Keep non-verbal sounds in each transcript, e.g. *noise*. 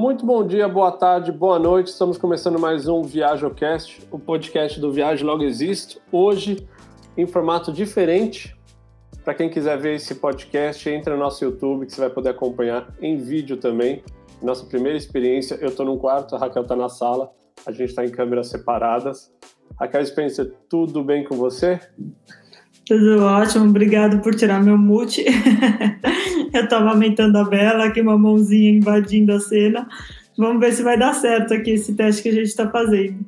muito bom dia, boa tarde, boa noite. Estamos começando mais um ViajoCast, o podcast do Viagem Logo Existo. Hoje, em formato diferente. Para quem quiser ver esse podcast, entre no nosso YouTube, que você vai poder acompanhar em vídeo também. Nossa primeira experiência, eu estou num quarto, a Raquel está na sala, a gente está em câmeras separadas. Raquel Spencer, tudo bem com você? Tudo ótimo, obrigado por tirar meu mute. *laughs* *laughs* eu estava aumentando a Bela, aqui uma mãozinha invadindo a cena. Vamos ver se vai dar certo aqui esse teste que a gente está fazendo.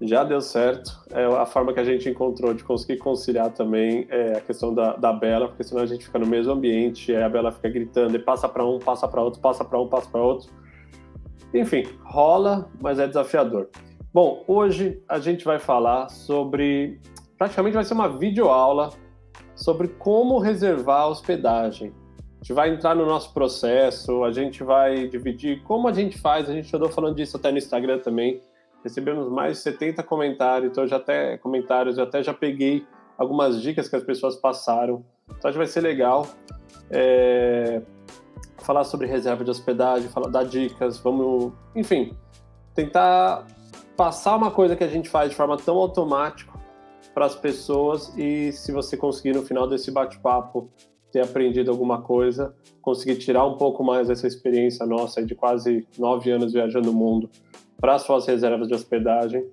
Já deu certo. É a forma que a gente encontrou de conseguir conciliar também é a questão da, da Bela, porque senão a gente fica no mesmo ambiente, aí a Bela fica gritando e passa para um, passa para outro, passa para um, passa para outro. Enfim, rola, mas é desafiador. Bom, hoje a gente vai falar sobre praticamente vai ser uma videoaula sobre como reservar hospedagem. A gente vai entrar no nosso processo, a gente vai dividir como a gente faz, a gente andou falando disso até no Instagram também. Recebemos mais de 70 comentários, então eu já até comentários, eu até já peguei algumas dicas que as pessoas passaram. Então acho que vai ser legal. É, falar sobre reserva de hospedagem, falar dar dicas, vamos, enfim, tentar passar uma coisa que a gente faz de forma tão automática para as pessoas e se você conseguir no final desse bate-papo ter aprendido alguma coisa, conseguir tirar um pouco mais dessa experiência nossa de quase nove anos viajando o mundo para suas reservas de hospedagem,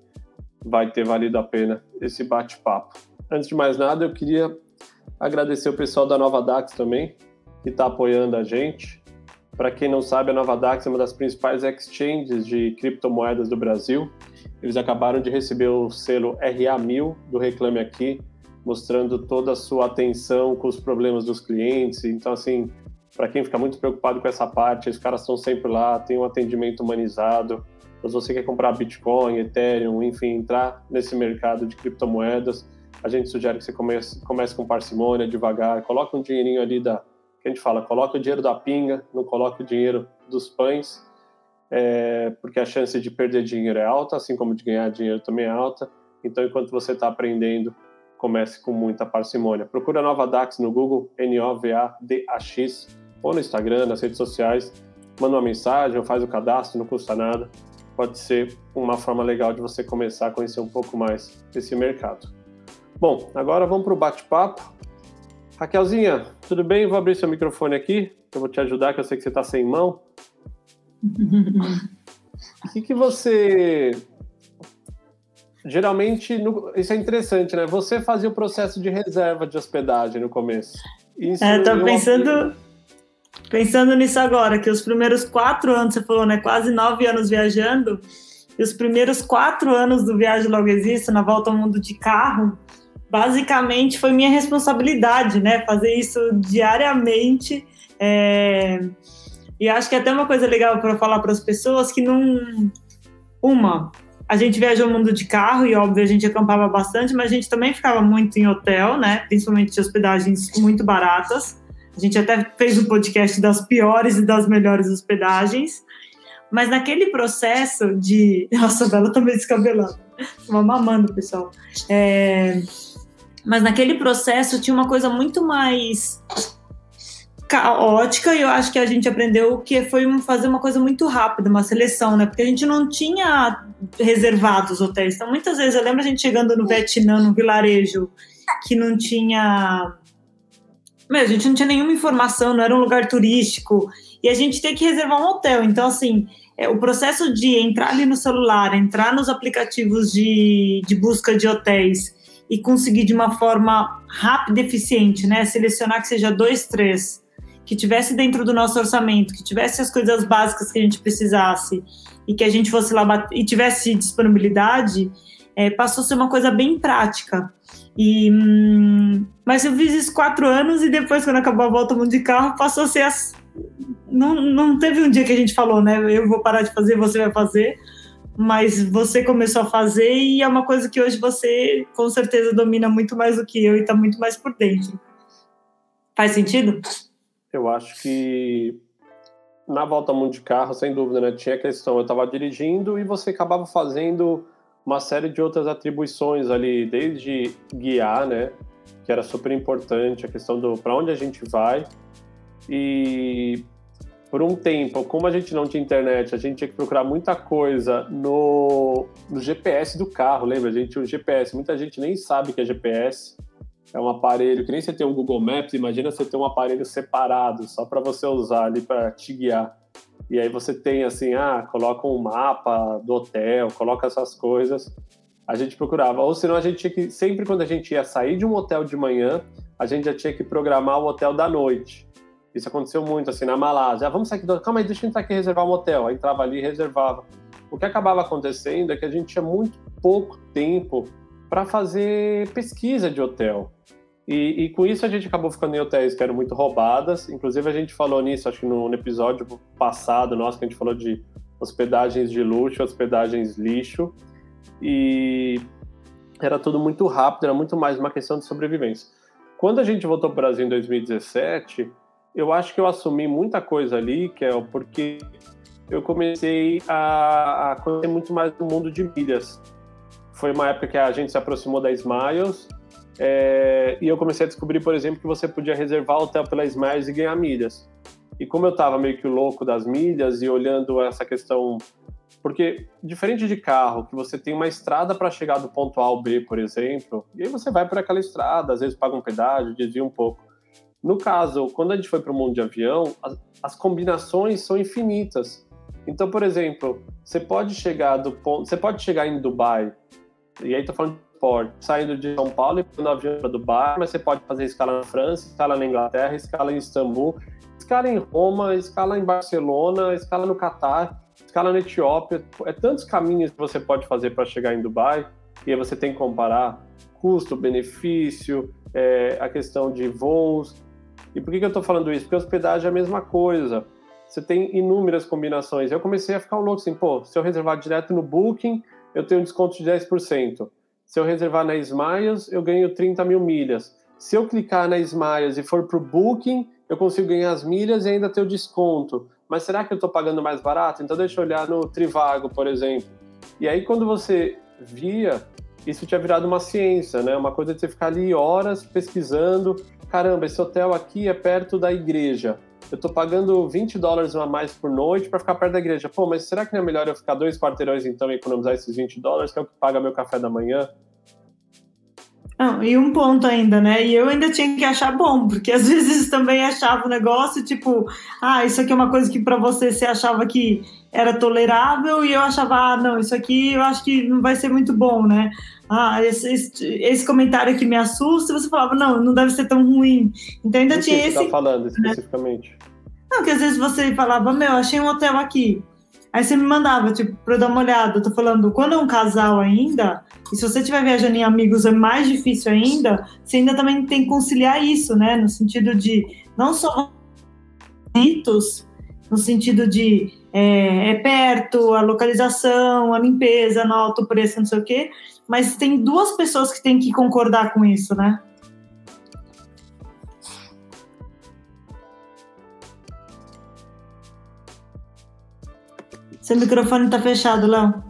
vai ter valido a pena esse bate-papo. Antes de mais nada, eu queria agradecer o pessoal da Nova Dax também, que está apoiando a gente. Para quem não sabe, a Nova Dax é uma das principais exchanges de criptomoedas do Brasil. Eles acabaram de receber o selo RA1000 do Reclame Aqui, mostrando toda a sua atenção com os problemas dos clientes. Então, assim, para quem fica muito preocupado com essa parte, os caras estão sempre lá, tem um atendimento humanizado. Se você quer comprar Bitcoin, Ethereum, enfim, entrar nesse mercado de criptomoedas, a gente sugere que você comece, comece com parcimônia, devagar, coloque um dinheirinho ali da, que a gente fala, coloque o dinheiro da pinga, não coloque o dinheiro dos pães, é, porque a chance de perder dinheiro é alta, assim como de ganhar dinheiro também é alta. Então, enquanto você está aprendendo, comece com muita parcimônia. Procura a Nova Dax no Google, N-O-V-A-D-A-X, ou no Instagram, nas redes sociais. Manda uma mensagem ou faz o cadastro, não custa nada. Pode ser uma forma legal de você começar a conhecer um pouco mais esse mercado. Bom, agora vamos para o bate-papo. Raquelzinha, tudo bem? Vou abrir seu microfone aqui, eu vou te ajudar, que eu sei que você está sem mão. *laughs* O que, que você. Geralmente, no... isso é interessante, né? Você fazia o processo de reserva de hospedagem no começo. Isso é, tô pensando, pensando nisso agora, que os primeiros quatro anos, você falou, né? Quase nove anos viajando, e os primeiros quatro anos do Viagem Logo Existe, na volta ao mundo de carro, basicamente foi minha responsabilidade, né? Fazer isso diariamente. É e acho que é até uma coisa legal para falar para as pessoas que não. Uma, a gente viajou o mundo de carro e, óbvio, a gente acampava bastante, mas a gente também ficava muito em hotel, né? Principalmente de hospedagens muito baratas. A gente até fez um podcast das piores e das melhores hospedagens. Mas naquele processo de. *laughs* Nossa, a Bela também descabelando. Uma mamando, pessoal. É... Mas naquele processo tinha uma coisa muito mais caótica e eu acho que a gente aprendeu que foi fazer uma coisa muito rápida, uma seleção, né? Porque a gente não tinha reservado os hotéis. Então, muitas vezes eu lembro a gente chegando no Vietnã, no vilarejo, que não tinha. Meu, a gente não tinha nenhuma informação, não era um lugar turístico. E a gente tem que reservar um hotel. Então, assim, é, o processo de entrar ali no celular, entrar nos aplicativos de, de busca de hotéis e conseguir de uma forma rápida e eficiente, né? Selecionar que seja dois, três que tivesse dentro do nosso orçamento, que tivesse as coisas básicas que a gente precisasse e que a gente fosse lá e tivesse disponibilidade, é, passou a ser uma coisa bem prática. E, hum, mas eu fiz isso quatro anos e depois, quando acabou a volta mundo de carro, passou a ser as. Não, não teve um dia que a gente falou, né? Eu vou parar de fazer, você vai fazer. Mas você começou a fazer e é uma coisa que hoje você com certeza domina muito mais do que eu e está muito mais por dentro. Faz sentido? Eu acho que na volta mundo de carro, sem dúvida, né? Tinha a questão, eu estava dirigindo e você acabava fazendo uma série de outras atribuições ali, desde guiar, né? Que era super importante, a questão do para onde a gente vai. E por um tempo, como a gente não tinha internet, a gente tinha que procurar muita coisa no, no GPS do carro, lembra? A gente tinha um GPS, muita gente nem sabe que é GPS. É um aparelho que nem você tem um Google Maps, imagina você ter um aparelho separado só para você usar ali para te guiar. E aí você tem assim, ah, coloca um mapa do hotel, coloca essas coisas. A gente procurava. Ou senão a gente tinha que, sempre quando a gente ia sair de um hotel de manhã, a gente já tinha que programar o hotel da noite. Isso aconteceu muito, assim, na Malásia. Ah, vamos sair aqui, calma aí, deixa eu entrar aqui e reservar um hotel. Aí entrava ali e reservava. O que acabava acontecendo é que a gente tinha muito pouco tempo para fazer pesquisa de hotel. E, e, com isso a gente acabou ficando em hotéis que eram muito roubadas. Inclusive a gente falou nisso, acho que no, no episódio passado nosso, que a gente falou de hospedagens de luxo, hospedagens lixo. E era tudo muito rápido, era muito mais uma questão de sobrevivência. Quando a gente voltou para o Brasil em 2017, eu acho que eu assumi muita coisa ali, é porque eu comecei a, a conhecer muito mais do mundo de milhas. Foi uma época que a gente se aproximou da Smiles é, e eu comecei a descobrir, por exemplo, que você podia reservar hotel pela Smiles e ganhar milhas. E como eu estava meio que louco das milhas e olhando essa questão porque, diferente de carro, que você tem uma estrada para chegar do ponto A ao B, por exemplo, e aí você vai por aquela estrada, às vezes paga um pedágio, desvia um pouco. No caso, quando a gente foi para o mundo de avião, as, as, combinações são infinitas. Então, por exemplo, você pode chegar do ponto, você pode chegar em Dubai, e aí estou falando de esporte, saindo de São Paulo e pegando avião para Dubai, mas você pode fazer escala na França, escala na Inglaterra, escala em Istambul, escala em Roma, escala em Barcelona, escala no Catar, escala na Etiópia. É tantos caminhos que você pode fazer para chegar em Dubai, e aí você tem que comparar custo, benefício, é, a questão de voos, e por que, que eu estou falando isso? Porque hospedagem é a mesma coisa. Você tem inúmeras combinações. Eu comecei a ficar louco assim, pô, se eu reservar direto no Booking, eu tenho um desconto de 10%. Se eu reservar na Smiles, eu ganho 30 mil milhas. Se eu clicar na Smiles e for para o Booking, eu consigo ganhar as milhas e ainda ter o desconto. Mas será que eu estou pagando mais barato? Então deixa eu olhar no Trivago, por exemplo. E aí quando você via, isso tinha virado uma ciência, né? Uma coisa de você ficar ali horas pesquisando, caramba, esse hotel aqui é perto da igreja. Eu tô pagando 20 dólares a mais por noite para ficar perto da igreja. Pô, mas será que não é melhor eu ficar dois quarteirões então e economizar esses 20 dólares, que é o que paga meu café da manhã? E um ponto ainda, né? E eu ainda tinha que achar bom, porque às *laughs* vezes também achava o negócio tipo, ah, isso aqui é uma coisa que para você você achava que era tolerável e eu achava, ah, não, isso aqui eu acho que não vai ser muito bom, né? ah, esse, esse, esse, comentário aqui me assusta, e você falava, não, não deve ser tão ruim. Então ainda tinha que esse. Você tá falando especificamente? Né? Não, que às vezes você falava, meu, achei um hotel aqui. Aí você me mandava, tipo, pra eu dar uma olhada. Eu tô falando, quando é um casal ainda, e se você estiver viajando em amigos é mais difícil ainda, você ainda também tem que conciliar isso, né? No sentido de não só ritos, no sentido de é, é, perto, a localização, a limpeza, no alto preço, não sei o quê, mas tem duas pessoas que têm que concordar com isso, né? Seu microfone está fechado, Léo.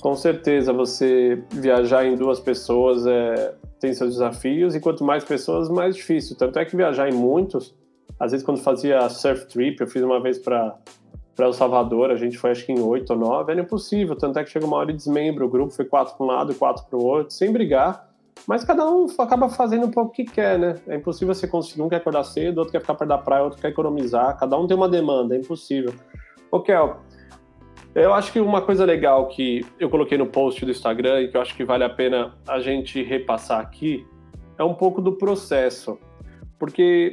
Com certeza, você viajar em duas pessoas é, tem seus desafios, e quanto mais pessoas, mais difícil. Tanto é que viajar em muitos, às vezes quando fazia surf trip, eu fiz uma vez para para El Salvador, a gente foi acho que em oito ou nove, era impossível, tanto é que chega uma hora e desmembra o grupo, foi quatro para um lado e quatro para o outro, sem brigar, mas cada um acaba fazendo um pouco o que quer, né? É impossível você conseguir, um quer acordar cedo, outro quer ficar perto da praia, outro quer economizar, cada um tem uma demanda, é impossível. Ô, Kel, eu acho que uma coisa legal que eu coloquei no post do Instagram e que eu acho que vale a pena a gente repassar aqui é um pouco do processo, porque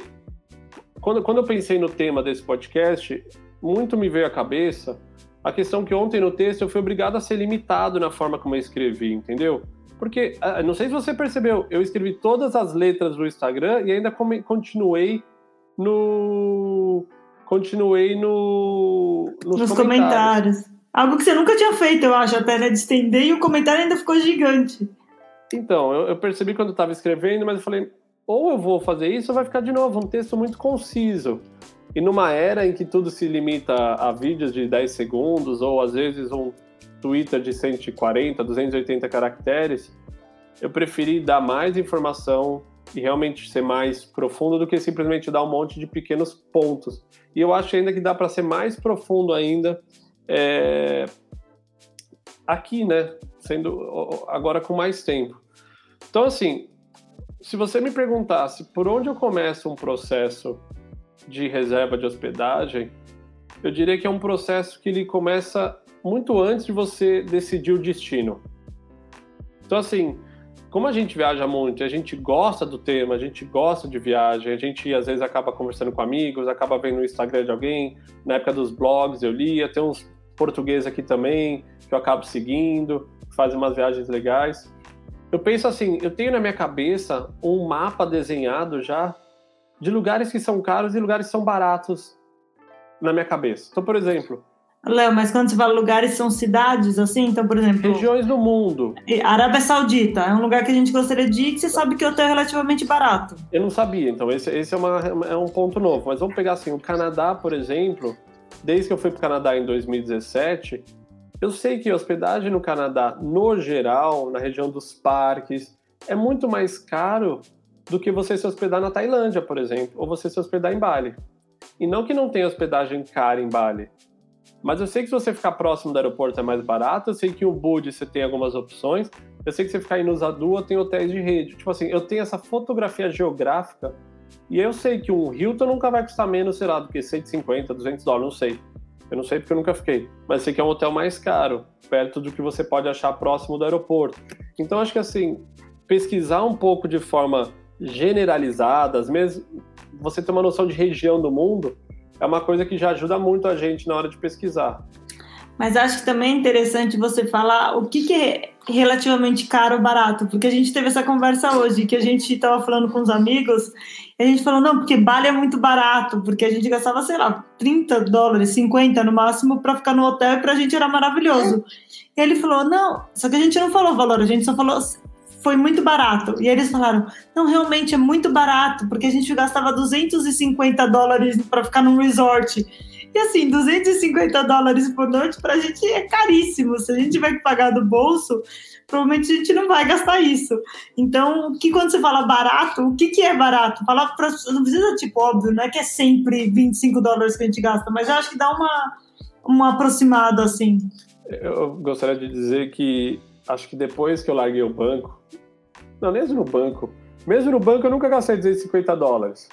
quando, quando eu pensei no tema desse podcast, muito me veio à cabeça a questão que ontem no texto eu fui obrigado a ser limitado na forma como eu escrevi, entendeu? Porque, ah, não sei se você percebeu, eu escrevi todas as letras do Instagram e ainda continuei no. Continuei no. Nos, nos comentários. comentários. Algo que você nunca tinha feito, eu acho, até, né? De estender e o comentário ainda ficou gigante. Então, eu, eu percebi quando eu estava escrevendo, mas eu falei, ou eu vou fazer isso ou vai ficar de novo um texto muito conciso. E numa era em que tudo se limita a vídeos de 10 segundos, ou às vezes um Twitter de 140, 280 caracteres, eu preferi dar mais informação e realmente ser mais profundo do que simplesmente dar um monte de pequenos pontos. E eu acho ainda que dá para ser mais profundo ainda é, aqui, né? Sendo agora com mais tempo. Então, assim, se você me perguntasse por onde eu começo um processo de reserva de hospedagem, eu diria que é um processo que ele começa muito antes de você decidir o destino. Então, assim, como a gente viaja muito, a gente gosta do tema, a gente gosta de viagem, a gente às vezes acaba conversando com amigos, acaba vendo no Instagram de alguém, na época dos blogs eu lia, tem uns portugueses aqui também que eu acabo seguindo, fazem umas viagens legais. Eu penso assim, eu tenho na minha cabeça um mapa desenhado já de lugares que são caros e lugares que são baratos na minha cabeça. Então, por exemplo, Léo, mas quando você fala lugares, são cidades, assim? Então, por exemplo. Regiões do mundo. Arábia Saudita é um lugar que a gente gostaria de ir, que você sabe que o hotel é relativamente barato. Eu não sabia, então esse, esse é, uma, é um ponto novo. Mas vamos pegar assim: o Canadá, por exemplo, desde que eu fui para o Canadá em 2017, eu sei que hospedagem no Canadá, no geral, na região dos parques, é muito mais caro do que você se hospedar na Tailândia, por exemplo, ou você se hospedar em Bali. E não que não tenha hospedagem cara em Bali, mas eu sei que se você ficar próximo do aeroporto é mais barato, eu sei que o Bud você tem algumas opções, eu sei que você ficar em Nusa Dua tem hotéis de rede. Tipo assim, eu tenho essa fotografia geográfica e eu sei que um Hilton nunca vai custar menos, sei lá, do que 150, 200 dólares, não sei. Eu não sei porque eu nunca fiquei. Mas sei que é um hotel mais caro, perto do que você pode achar próximo do aeroporto. Então acho que assim, pesquisar um pouco de forma generalizada, às vezes você ter uma noção de região do mundo, é uma coisa que já ajuda muito a gente na hora de pesquisar. Mas acho que também é interessante você falar o que, que é relativamente caro ou barato, porque a gente teve essa conversa hoje, que a gente estava falando com os amigos, e a gente falou, não, porque Bali é muito barato, porque a gente gastava, sei lá, 30 dólares, 50 no máximo, para ficar no hotel e para a gente era maravilhoso. E ele falou, não, só que a gente não falou o valor, a gente só falou foi muito barato. E eles falaram: não, realmente é muito barato, porque a gente gastava 250 dólares para ficar num resort. E assim, 250 dólares por noite para a gente é caríssimo. Se a gente tiver que pagar do bolso, provavelmente a gente não vai gastar isso. Então, que quando você fala barato, o que, que é barato? Falar para não precisa, tipo, óbvio, não é que é sempre 25 dólares que a gente gasta, mas eu acho que dá uma, uma aproximada assim. Eu gostaria de dizer que acho que depois que eu larguei o banco, não, mesmo no banco, mesmo no banco eu nunca gastei 250 dólares.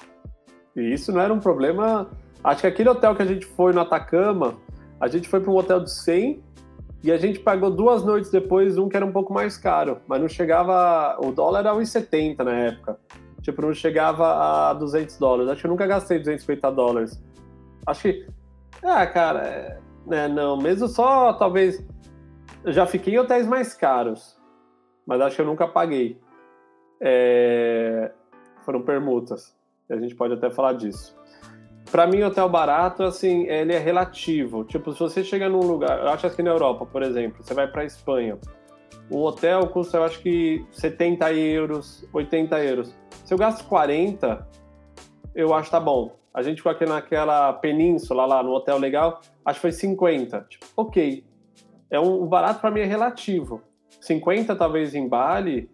E isso não era um problema. Acho que aquele hotel que a gente foi no Atacama, a gente foi para um hotel de 100 e a gente pagou duas noites depois um que era um pouco mais caro, mas não chegava. O dólar era 1,70 na época. Tipo, não chegava a 200 dólares. Acho que eu nunca gastei 250 dólares. Acho que. Ah, cara, é, né, não, mesmo só talvez eu já fiquei em hotéis mais caros, mas acho que eu nunca paguei. É... Foram permutas. A gente pode até falar disso. Para mim, hotel barato, assim, ele é relativo. Tipo, se você chega num lugar, eu acho que na Europa, por exemplo, você vai para Espanha, um hotel custa, eu acho que 70 euros, 80 euros. Se eu gasto 40, eu acho que tá bom. A gente ficou aqui naquela península lá, no hotel legal, acho que foi 50. Tipo, ok é um, o barato para mim é relativo. 50 talvez em Bali,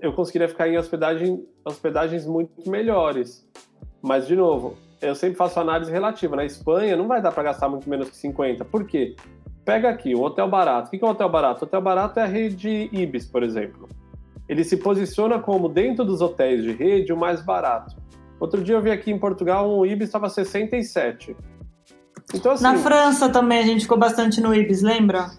eu conseguiria ficar em hospedagem, hospedagens muito melhores. Mas, de novo, eu sempre faço análise relativa. Na Espanha, não vai dar para gastar muito menos que 50. Por quê? Pega aqui, o hotel barato. O que é um hotel barato? O hotel barato é a rede Ibis, por exemplo. Ele se posiciona como, dentro dos hotéis de rede, o mais barato. Outro dia eu vi aqui em Portugal, um Ibis estava 67. Então, assim, Na França também a gente ficou bastante no Ibis, lembra?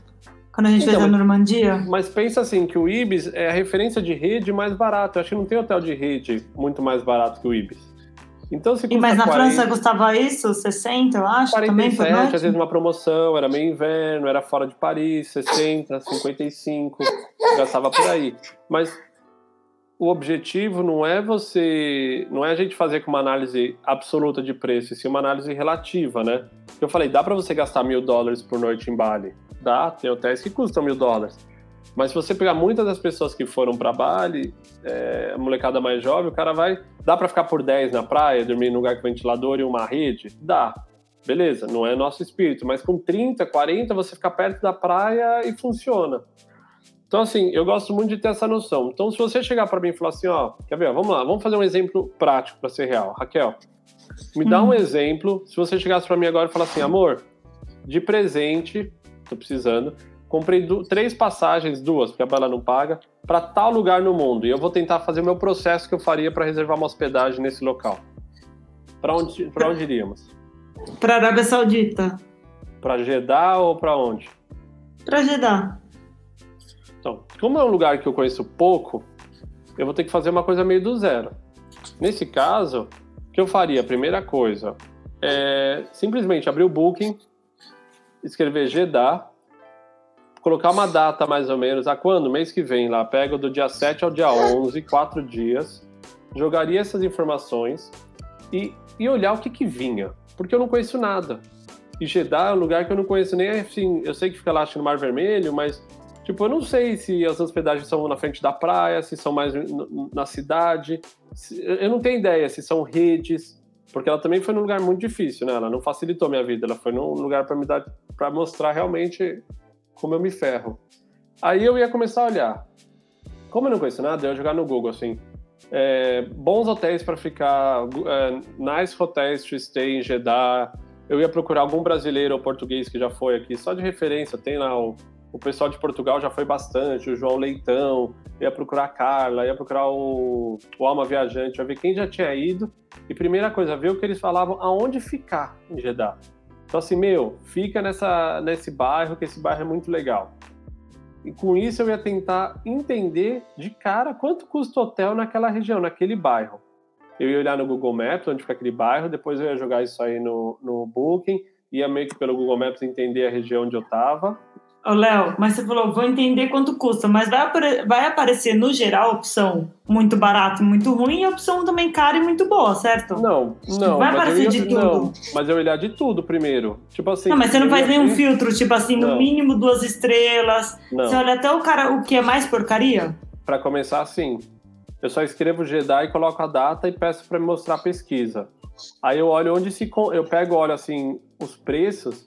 Quando a gente então, fez a Normandia. Mas pensa assim, que o Ibis é a referência de rede mais barata. Eu acho que não tem hotel de rede muito mais barato que o Ibis. Então, se e, mas na 40, França custava isso? 60, eu acho? 47, também às vezes uma promoção, era meio inverno, era fora de Paris, 60, 55, gastava por aí. Mas o objetivo não é você. Não é a gente fazer com uma análise absoluta de preço, sim uma análise relativa, né? Eu falei, dá para você gastar mil dólares por noite em Bali? Dá, tem hotéis que custam mil dólares. Mas se você pegar muitas das pessoas que foram para Bali, é, a molecada mais jovem, o cara vai. Dá para ficar por 10 na praia, dormir num lugar com ventilador e uma rede? Dá. Beleza, não é nosso espírito, mas com 30, 40 você fica perto da praia e funciona. Então, assim, eu gosto muito de ter essa noção. Então, se você chegar para mim e falar assim, ó, quer ver? Vamos lá, vamos fazer um exemplo prático para ser real. Raquel, me dá um uhum. exemplo. Se você chegasse para mim agora e falar assim, amor, de presente, tô precisando, comprei três passagens, duas, porque a Bela não paga, para tal lugar no mundo. E eu vou tentar fazer o meu processo que eu faria para reservar uma hospedagem nesse local. Para onde, pra onde iríamos? Para Arábia Saudita. Para Jeddah ou para onde? Para Jeddah. Então, como é um lugar que eu conheço pouco, eu vou ter que fazer uma coisa meio do zero. Nesse caso, o que eu faria? Primeira coisa, é simplesmente abrir o Booking, escrever Jeddah, colocar uma data mais ou menos, a quando? Mês que vem lá, pego do dia 7 ao dia 11, quatro dias, jogaria essas informações e, e olhar o que que vinha, porque eu não conheço nada. E Jeddah é um lugar que eu não conheço nem assim, eu sei que fica lá acho, no Mar Vermelho, mas Tipo, eu não sei se as hospedagens são na frente da praia, se são mais na cidade. Eu não tenho ideia se são redes, porque ela também foi num lugar muito difícil, né? Ela não facilitou minha vida, ela foi num lugar para me dar, para mostrar realmente como eu me ferro. Aí eu ia começar a olhar. Como eu não conheço nada, eu ia jogar no Google assim. É, bons hotéis para ficar, é, nice hotéis to stay em Jeddah. Eu ia procurar algum brasileiro ou português que já foi aqui, só de referência. Tem lá o o pessoal de Portugal já foi bastante, o João Leitão, ia procurar a Carla, ia procurar o, o Alma Viajante, ia ver quem já tinha ido. E primeira coisa, ver o que eles falavam, aonde ficar em Jeddah. Então assim, meu, fica nessa, nesse bairro, que esse bairro é muito legal. E com isso eu ia tentar entender de cara quanto custa o hotel naquela região, naquele bairro. Eu ia olhar no Google Maps, onde fica aquele bairro, depois eu ia jogar isso aí no, no Booking, ia meio que pelo Google Maps entender a região onde eu estava Ô, Léo, mas você falou, vou entender quanto custa, mas vai, apare vai aparecer, no geral, a opção muito barato e muito ruim e a opção também cara e muito boa, certo? Não, não. Vai aparecer ia, de tudo. Não, mas eu olhar de tudo primeiro. Tipo assim. Não, mas você não faz nenhum filtro, tipo assim, no não. mínimo duas estrelas. Não. Você olha até o cara, o que é mais porcaria? Para começar, assim, eu só escrevo Jedi e coloco a data e peço para me mostrar a pesquisa. Aí eu olho onde se. Eu pego, olho assim, os preços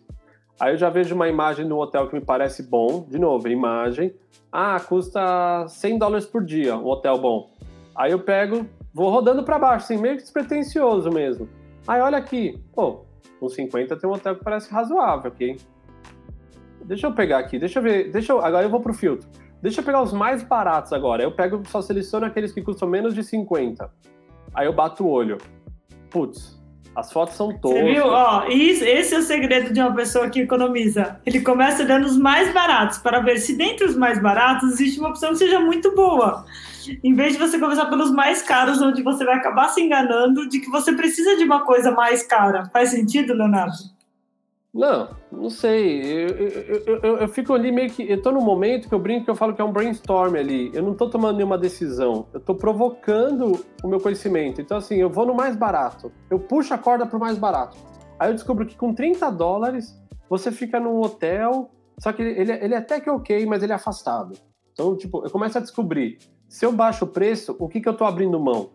Aí eu já vejo uma imagem do hotel que me parece bom, de novo, imagem. Ah, custa 100 dólares por dia, um hotel bom. Aí eu pego, vou rodando para baixo, assim, meio que despretensioso mesmo. Aí olha aqui, pô, com 50 tem um hotel que parece razoável aqui, Deixa eu pegar aqui, deixa eu ver, deixa eu, agora eu vou pro filtro. Deixa eu pegar os mais baratos agora. Eu pego, só seleciono aqueles que custam menos de 50. Aí eu bato o olho. Putz, as fotos são todas. Você viu? Ó, esse é o segredo de uma pessoa que economiza. Ele começa dando os mais baratos para ver se dentre os mais baratos existe uma opção que seja muito boa. Em vez de você começar pelos mais caros, onde você vai acabar se enganando de que você precisa de uma coisa mais cara. Faz sentido, Leonardo? Não, não sei. Eu, eu, eu, eu, fico ali meio que. Eu tô num momento que eu brinco que eu falo que é um brainstorm ali. Eu não tô tomando nenhuma decisão. Eu tô provocando o meu conhecimento. Então, assim, eu vou no mais barato. Eu puxo a corda pro mais barato. Aí eu descubro que com 30 dólares você fica num hotel. Só que ele, ele é até que ok, mas ele é afastado. Então, tipo, eu começo a descobrir. Se eu baixo o preço, o que, que eu tô abrindo mão?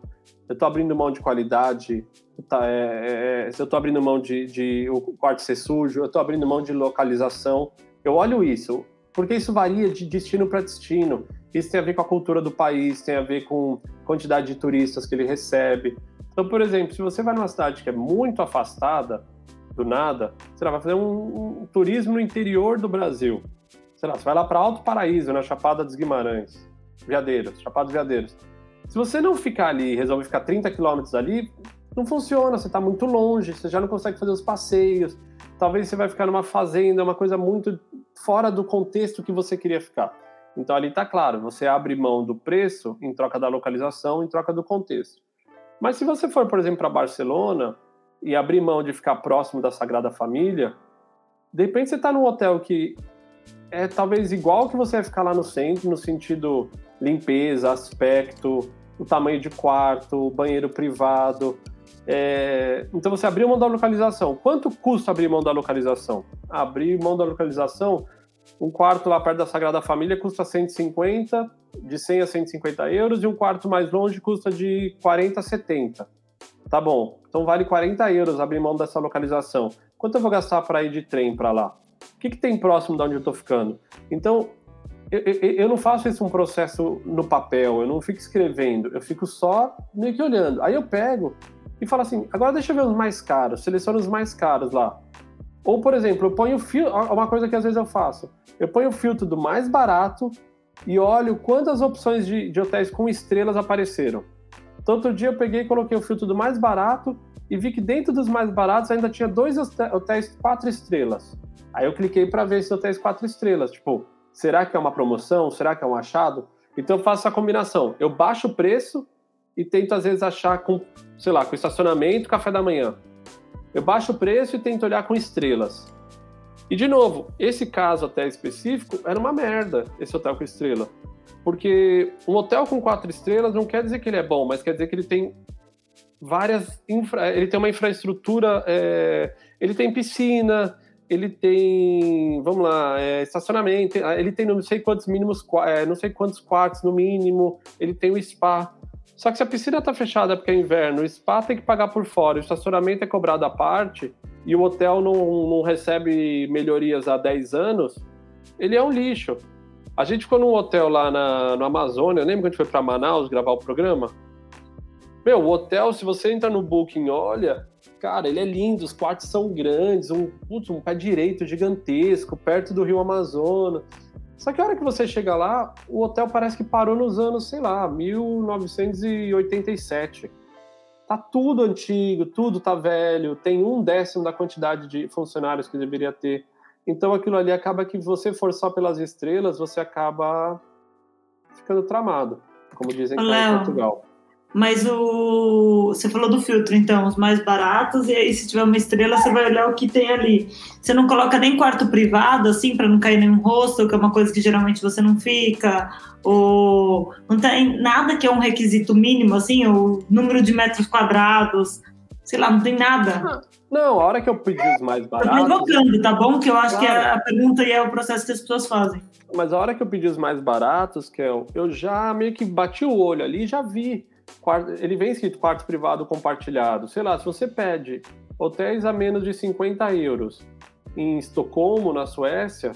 Eu tô abrindo mão de qualidade, tá, é, é, se eu estou abrindo mão de, de, o quarto ser sujo, eu estou abrindo mão de localização. Eu olho isso, porque isso varia de destino para destino. Isso tem a ver com a cultura do país, tem a ver com quantidade de turistas que ele recebe. Então, por exemplo, se você vai numa cidade que é muito afastada do nada, você vai fazer um, um turismo no interior do Brasil. Sei lá, você vai lá para Alto Paraíso, na Chapada dos Guimarães, Veadeiros, Chapada dos Veadeiros. Se você não ficar ali e resolver ficar 30 quilômetros ali, não funciona, você está muito longe, você já não consegue fazer os passeios, talvez você vai ficar numa fazenda, uma coisa muito fora do contexto que você queria ficar. Então ali está claro, você abre mão do preço em troca da localização, em troca do contexto. Mas se você for, por exemplo, para Barcelona e abrir mão de ficar próximo da Sagrada Família, de repente você está num hotel que é talvez igual que você vai ficar lá no centro, no sentido limpeza, aspecto, o tamanho de quarto, banheiro privado, é, então você abriu mão da localização. Quanto custa abrir mão da localização? Abrir mão da localização, um quarto lá perto da Sagrada Família custa 150, de 100 a 150 euros, e um quarto mais longe custa de 40 a 70. Tá bom, então vale 40 euros abrir mão dessa localização. Quanto eu vou gastar para ir de trem para lá? O que, que tem próximo de onde eu estou ficando? Então, eu, eu, não faço isso um processo no papel, eu não fico escrevendo, eu fico só meio que olhando. Aí eu pego e falo assim, agora deixa eu ver os mais caros, seleciono os mais caros lá. Ou, por exemplo, eu ponho filtro, uma coisa que às vezes eu faço, eu ponho o filtro do mais barato e olho quantas opções de, de hotéis com estrelas apareceram. Então, outro dia eu peguei e coloquei o filtro do mais barato e vi que dentro dos mais baratos ainda tinha dois hotéis quatro estrelas. Aí eu cliquei para ver esses hotéis quatro estrelas. Tipo, será que é uma promoção? Será que é um achado? Então eu faço essa combinação. Eu baixo o preço e tento às vezes achar com, sei lá, com estacionamento, café da manhã. Eu baixo o preço e tento olhar com estrelas. E de novo, esse caso até específico era uma merda, esse hotel com estrela. Porque um hotel com quatro estrelas não quer dizer que ele é bom, mas quer dizer que ele tem várias. Infra... Ele tem uma infraestrutura, é... ele tem piscina, ele tem, vamos lá, é, estacionamento, ele tem não sei quantos mínimos, é, não sei quantos quartos no mínimo, ele tem o spa. Só que se a piscina está fechada porque é inverno, o spa tem que pagar por fora, o estacionamento é cobrado à parte e o hotel não, não recebe melhorias há 10 anos, ele é um lixo. A gente ficou num hotel lá na, no Amazônia, lembra quando a gente foi para Manaus gravar o programa? Meu, o hotel, se você entra no Booking, olha, cara, ele é lindo, os quartos são grandes, um, putz, um pé direito gigantesco, perto do rio Amazonas. Só que a hora que você chega lá, o hotel parece que parou nos anos, sei lá, 1987. Tá tudo antigo, tudo tá velho, tem um décimo da quantidade de funcionários que deveria ter. Então aquilo ali acaba que você for só pelas estrelas, você acaba ficando tramado, como dizem aqui em Portugal. Mas o. Você falou do filtro, então, os mais baratos, e aí se tiver uma estrela, você vai olhar o que tem ali. Você não coloca nem quarto privado, assim, para não cair nenhum rosto, que é uma coisa que geralmente você não fica, ou não tem nada que é um requisito mínimo, assim, o número de metros quadrados, sei lá, não tem nada. Não, a hora que eu pedi os mais baratos. Tô provocando, tá bom? Que eu acho claro. que é a pergunta e é o processo que as pessoas fazem. Mas a hora que eu pedi os mais baratos, eu, eu já meio que bati o olho ali e já vi ele vem escrito quarto privado compartilhado. Sei lá, se você pede hotéis a menos de 50 euros em Estocolmo, na Suécia,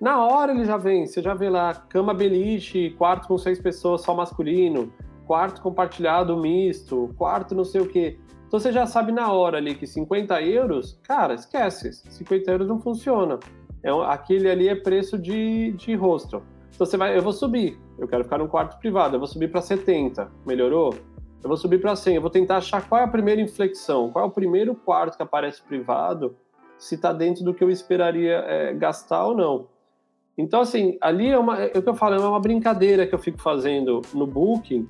na hora ele já vem. Você já vê lá cama beliche, quarto com seis pessoas só masculino, quarto compartilhado misto, quarto não sei o quê. Então você já sabe na hora ali que 50 euros, cara, esquece. 50 euros não funciona. É, aquele ali é preço de, de hostel. Então você vai, eu vou subir. Eu quero ficar num quarto privado, eu vou subir para 70. Melhorou? Eu vou subir para 100. Eu vou tentar achar qual é a primeira inflexão, qual é o primeiro quarto que aparece privado, se está dentro do que eu esperaria é, gastar ou não. Então, assim, ali é, uma, é o que eu falo, é uma brincadeira que eu fico fazendo no Booking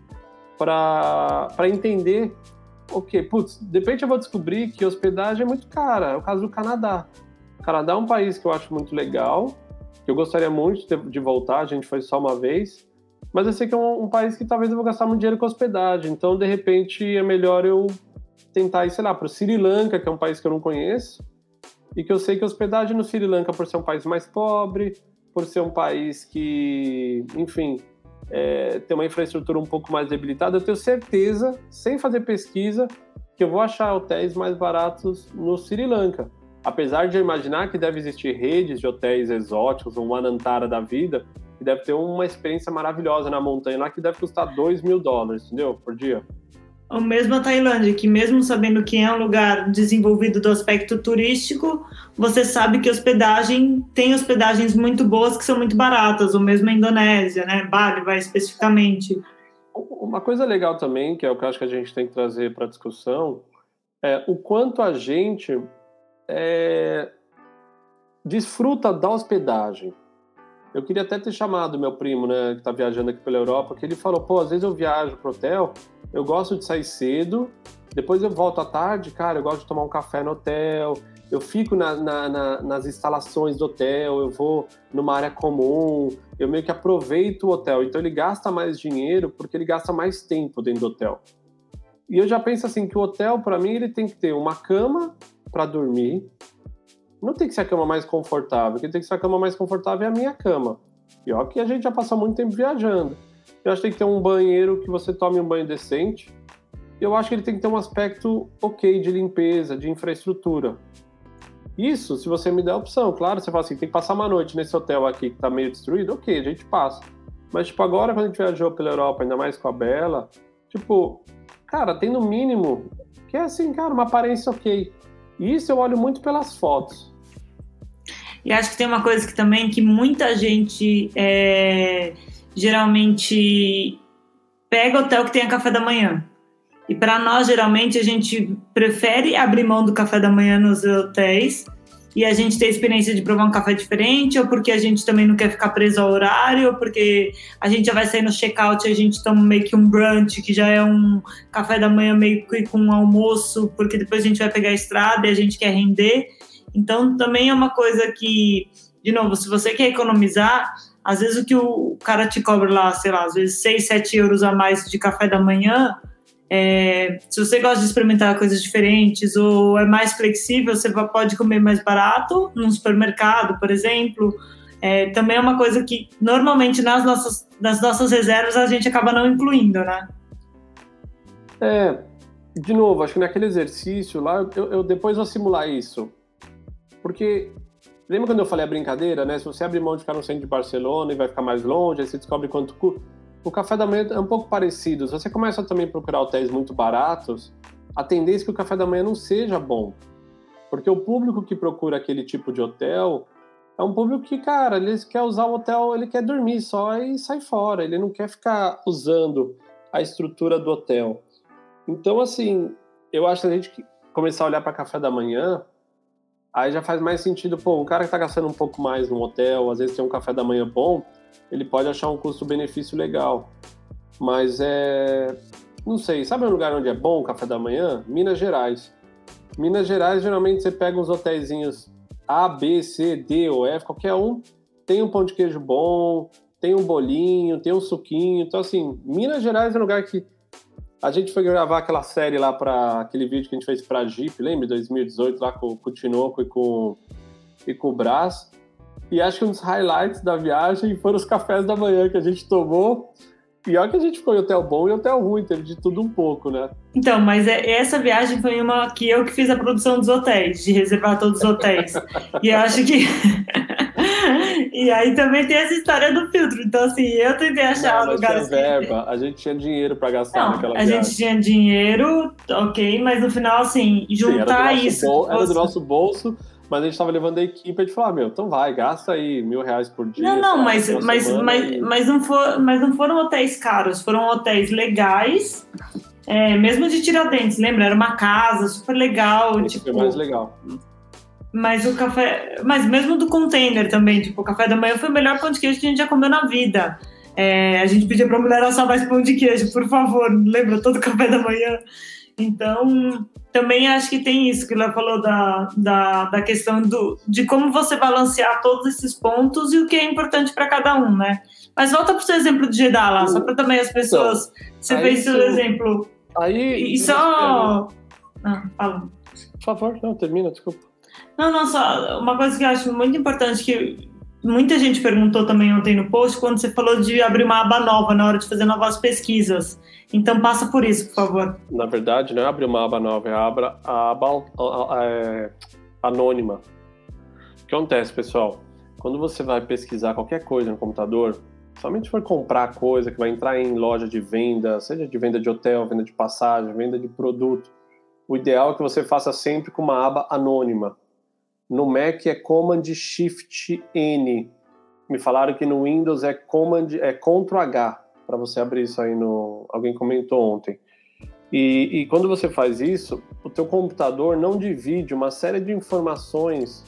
para entender ok, putz, de repente eu vou descobrir que hospedagem é muito cara. É o caso do Canadá. O Canadá é um país que eu acho muito legal, eu gostaria muito de, de voltar, a gente foi só uma vez, mas eu sei que é um, um, país que talvez eu vou gastar muito dinheiro com hospedagem, então de repente é melhor eu tentar ir, sei lá, para o Sri Lanka, que é um país que eu não conheço, e que eu sei que hospedagem no Sri Lanka, por ser um país mais pobre, por ser um país que, enfim, é, tem uma infraestrutura um pouco mais debilitada, eu tenho certeza, sem fazer pesquisa, que eu vou achar hotéis mais baratos no Sri Lanka. Apesar de eu imaginar que deve existir redes de hotéis exóticos, um Anantara da vida, que deve ter uma experiência maravilhosa na montanha lá, que deve custar 2 mil dólares, entendeu? Por dia. Ou mesmo a Tailândia, que mesmo sabendo que é um lugar desenvolvido do aspecto turístico, você sabe que hospedagem tem hospedagens muito boas que são muito baratas, ou mesmo a Indonésia, né? Bali vai especificamente. Uma coisa legal também, que é o que eu acho que a gente tem que trazer para a discussão, é o quanto a gente é, desfruta da hospedagem. Eu queria até ter chamado meu primo, né, que está viajando aqui pela Europa, que ele falou, pô, às vezes eu viajo pro hotel, eu gosto de sair cedo, depois eu volto à tarde, cara, eu gosto de tomar um café no hotel, eu fico na, na, na, nas instalações do hotel, eu vou numa área comum, eu meio que aproveito o hotel. Então ele gasta mais dinheiro porque ele gasta mais tempo dentro do hotel. E eu já penso assim que o hotel, para mim, ele tem que ter uma cama para dormir. Não tem que ser a cama mais confortável. Que tem que ser a cama mais confortável é a minha cama. E ó que a gente já passou muito tempo viajando. Eu acho que tem que ter um banheiro que você tome um banho decente. Eu acho que ele tem que ter um aspecto ok de limpeza, de infraestrutura. Isso, se você me der a opção, claro, você fala assim, tem que passar uma noite nesse hotel aqui que tá meio destruído, ok, a gente passa. Mas, tipo, agora quando a gente viajou pela Europa, ainda mais com a Bela, tipo, cara, tem no mínimo, que é assim, cara, uma aparência ok. Isso eu olho muito pelas fotos. E acho que tem uma coisa que também que muita gente é, geralmente pega hotel que tenha café da manhã. E para nós, geralmente, a gente prefere abrir mão do café da manhã nos hotéis e a gente ter a experiência de provar um café diferente, ou porque a gente também não quer ficar preso ao horário, ou porque a gente já vai sair no check-out e a gente toma meio que um brunch, que já é um café da manhã meio que com um almoço, porque depois a gente vai pegar a estrada e a gente quer render. Então, também é uma coisa que, de novo, se você quer economizar, às vezes o que o cara te cobra lá, sei lá, às vezes 6, 7 euros a mais de café da manhã, é, se você gosta de experimentar coisas diferentes ou é mais flexível, você pode comer mais barato num supermercado, por exemplo. É, também é uma coisa que normalmente nas nossas, nas nossas reservas a gente acaba não incluindo, né? É, de novo, acho que naquele exercício lá, eu, eu depois vou simular isso. Porque lembra quando eu falei a brincadeira, né? Se você abrir mão de ficar no centro de Barcelona e vai ficar mais longe, aí você descobre quanto custa o café da manhã é um pouco parecido. Se você começa também a procurar hotéis muito baratos, a tendência é que o café da manhã não seja bom. Porque o público que procura aquele tipo de hotel é um público que, cara, ele quer usar o hotel, ele quer dormir só e sai fora. Ele não quer ficar usando a estrutura do hotel. Então, assim, eu acho que a gente começar a olhar para café da manhã, aí já faz mais sentido, pô, um cara que está gastando um pouco mais no hotel, às vezes tem um café da manhã bom, ele pode achar um custo-benefício legal. Mas é. Não sei, sabe um lugar onde é bom o café da manhã? Minas Gerais. Minas Gerais, geralmente você pega uns hotéisinhos A, B, C, D ou F, qualquer um, tem um pão de queijo bom, tem um bolinho, tem um suquinho. Então, assim, Minas Gerais é um lugar que a gente foi gravar aquela série lá para aquele vídeo que a gente fez para Jeep, lembra? 2018, lá com, com o Tinoco e com, e com o Brás. E acho que um dos highlights da viagem foram os cafés da manhã que a gente tomou. E olha que a gente ficou em hotel bom e hotel ruim, teve de tudo um pouco, né? Então, mas é, essa viagem foi uma que eu que fiz a produção dos hotéis, de reservar todos os hotéis. e eu acho que. *laughs* e aí também tem essa história do filtro. Então, assim, eu tentei achar Não, lugares. Tinha verba, a gente tinha dinheiro para gastar Não, naquela a viagem. gente tinha dinheiro, ok, mas no final, assim, juntar Sim, era do isso. bol- era do fosse- nosso bolso, mas a gente estava levando a equipe, a gente falou, ah, meu, então vai, gasta aí mil reais por dia. Não, não, mas, mas, semana mas, e- mas, não for, mas não foram hotéis caros, foram hotéis legais, é, mesmo de Tiradentes, lembra? Era uma casa super legal, Esse tipo, foi mais legal. mas o café, mas mesmo do container também, tipo, o café da manhã foi o melhor pão de queijo que a gente já comeu na vida. É, a gente pedia pra mulher assar mais pão de queijo, por favor, lembra todo o café da manhã? Então, também acho que tem isso que ela falou da, da, da questão do, de como você balancear todos esses pontos e o que é importante para cada um, né? Mas volta para o seu exemplo de Jeddah lá, só para também as pessoas. Você aí fez o sim. exemplo. Aí. E só. Ah, fala. Por favor, não, termina, desculpa. Não, não, só uma coisa que eu acho muito importante que muita gente perguntou também ontem no post quando você falou de abrir uma aba nova na hora de fazer novas pesquisas. Então passa por isso, por favor. Na verdade, não é abrir uma aba nova, é abra a aba é, anônima. O que acontece, pessoal? Quando você vai pesquisar qualquer coisa no computador, somente for comprar coisa que vai entrar em loja de venda, seja de venda de hotel, venda de passagem, venda de produto, o ideal é que você faça sempre com uma aba anônima. No Mac é Command Shift N. Me falaram que no Windows é Command é Ctrl H para você abrir isso aí no. Alguém comentou ontem. E, e quando você faz isso, o teu computador não divide uma série de informações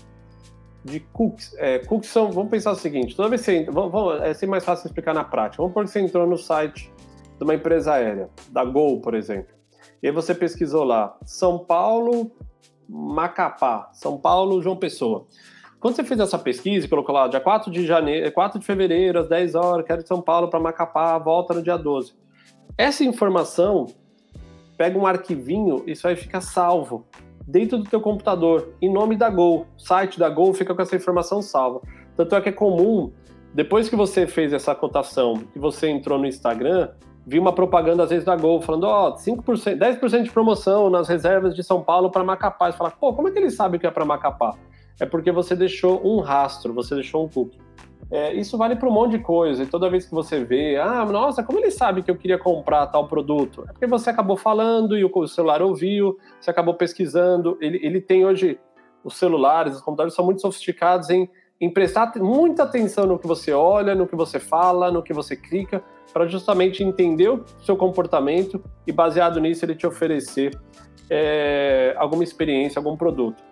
de cookies. É, cookies são, vamos pensar o seguinte, toda vez que você vamos, vamos, é ser mais fácil explicar na prática. Vamos supor que você entrou no site de uma empresa aérea, da Gol, por exemplo. E aí você pesquisou lá, São Paulo, Macapá, São Paulo, João Pessoa. Quando você fez essa pesquisa e colocou lá, dia 4 de janeiro, 4 de fevereiro, às 10 horas, quero de São Paulo para Macapá, volta no dia 12. Essa informação pega um arquivinho, isso aí fica salvo dentro do teu computador, em nome da Gol. O site da Gol fica com essa informação salva. Tanto é que é comum, depois que você fez essa cotação e você entrou no Instagram, vi uma propaganda às vezes da Gol falando, ó, 5%, 10% de promoção nas reservas de São Paulo para Macapá. Você fala, pô, como é que ele sabe que é para Macapá? é porque você deixou um rastro, você deixou um cookie. É, isso vale para um monte de coisa. E toda vez que você vê, ah, nossa, como ele sabe que eu queria comprar tal produto? É porque você acabou falando e o celular ouviu, você acabou pesquisando. Ele, ele tem hoje, os celulares, os computadores são muito sofisticados em, em prestar muita atenção no que você olha, no que você fala, no que você clica, para justamente entender o seu comportamento e, baseado nisso, ele te oferecer é, alguma experiência, algum produto.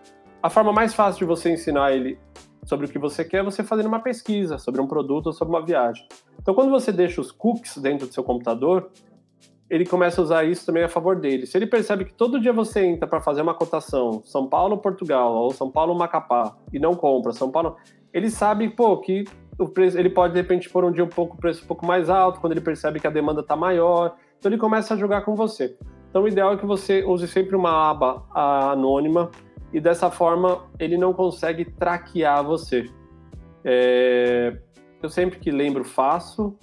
A forma mais fácil de você ensinar ele sobre o que você quer, você fazendo uma pesquisa sobre um produto ou sobre uma viagem. Então, quando você deixa os cookies dentro do seu computador, ele começa a usar isso também a favor dele. Se ele percebe que todo dia você entra para fazer uma cotação, São Paulo, Portugal, ou São Paulo, Macapá, e não compra, São Paulo, ele sabe, pô, que o preço, ele pode de repente pôr um dia um pouco o preço um pouco mais alto, quando ele percebe que a demanda está maior, então ele começa a jogar com você. Então o ideal é que você use sempre uma aba anônima e dessa forma ele não consegue traquear você. É, eu sempre que lembro faço,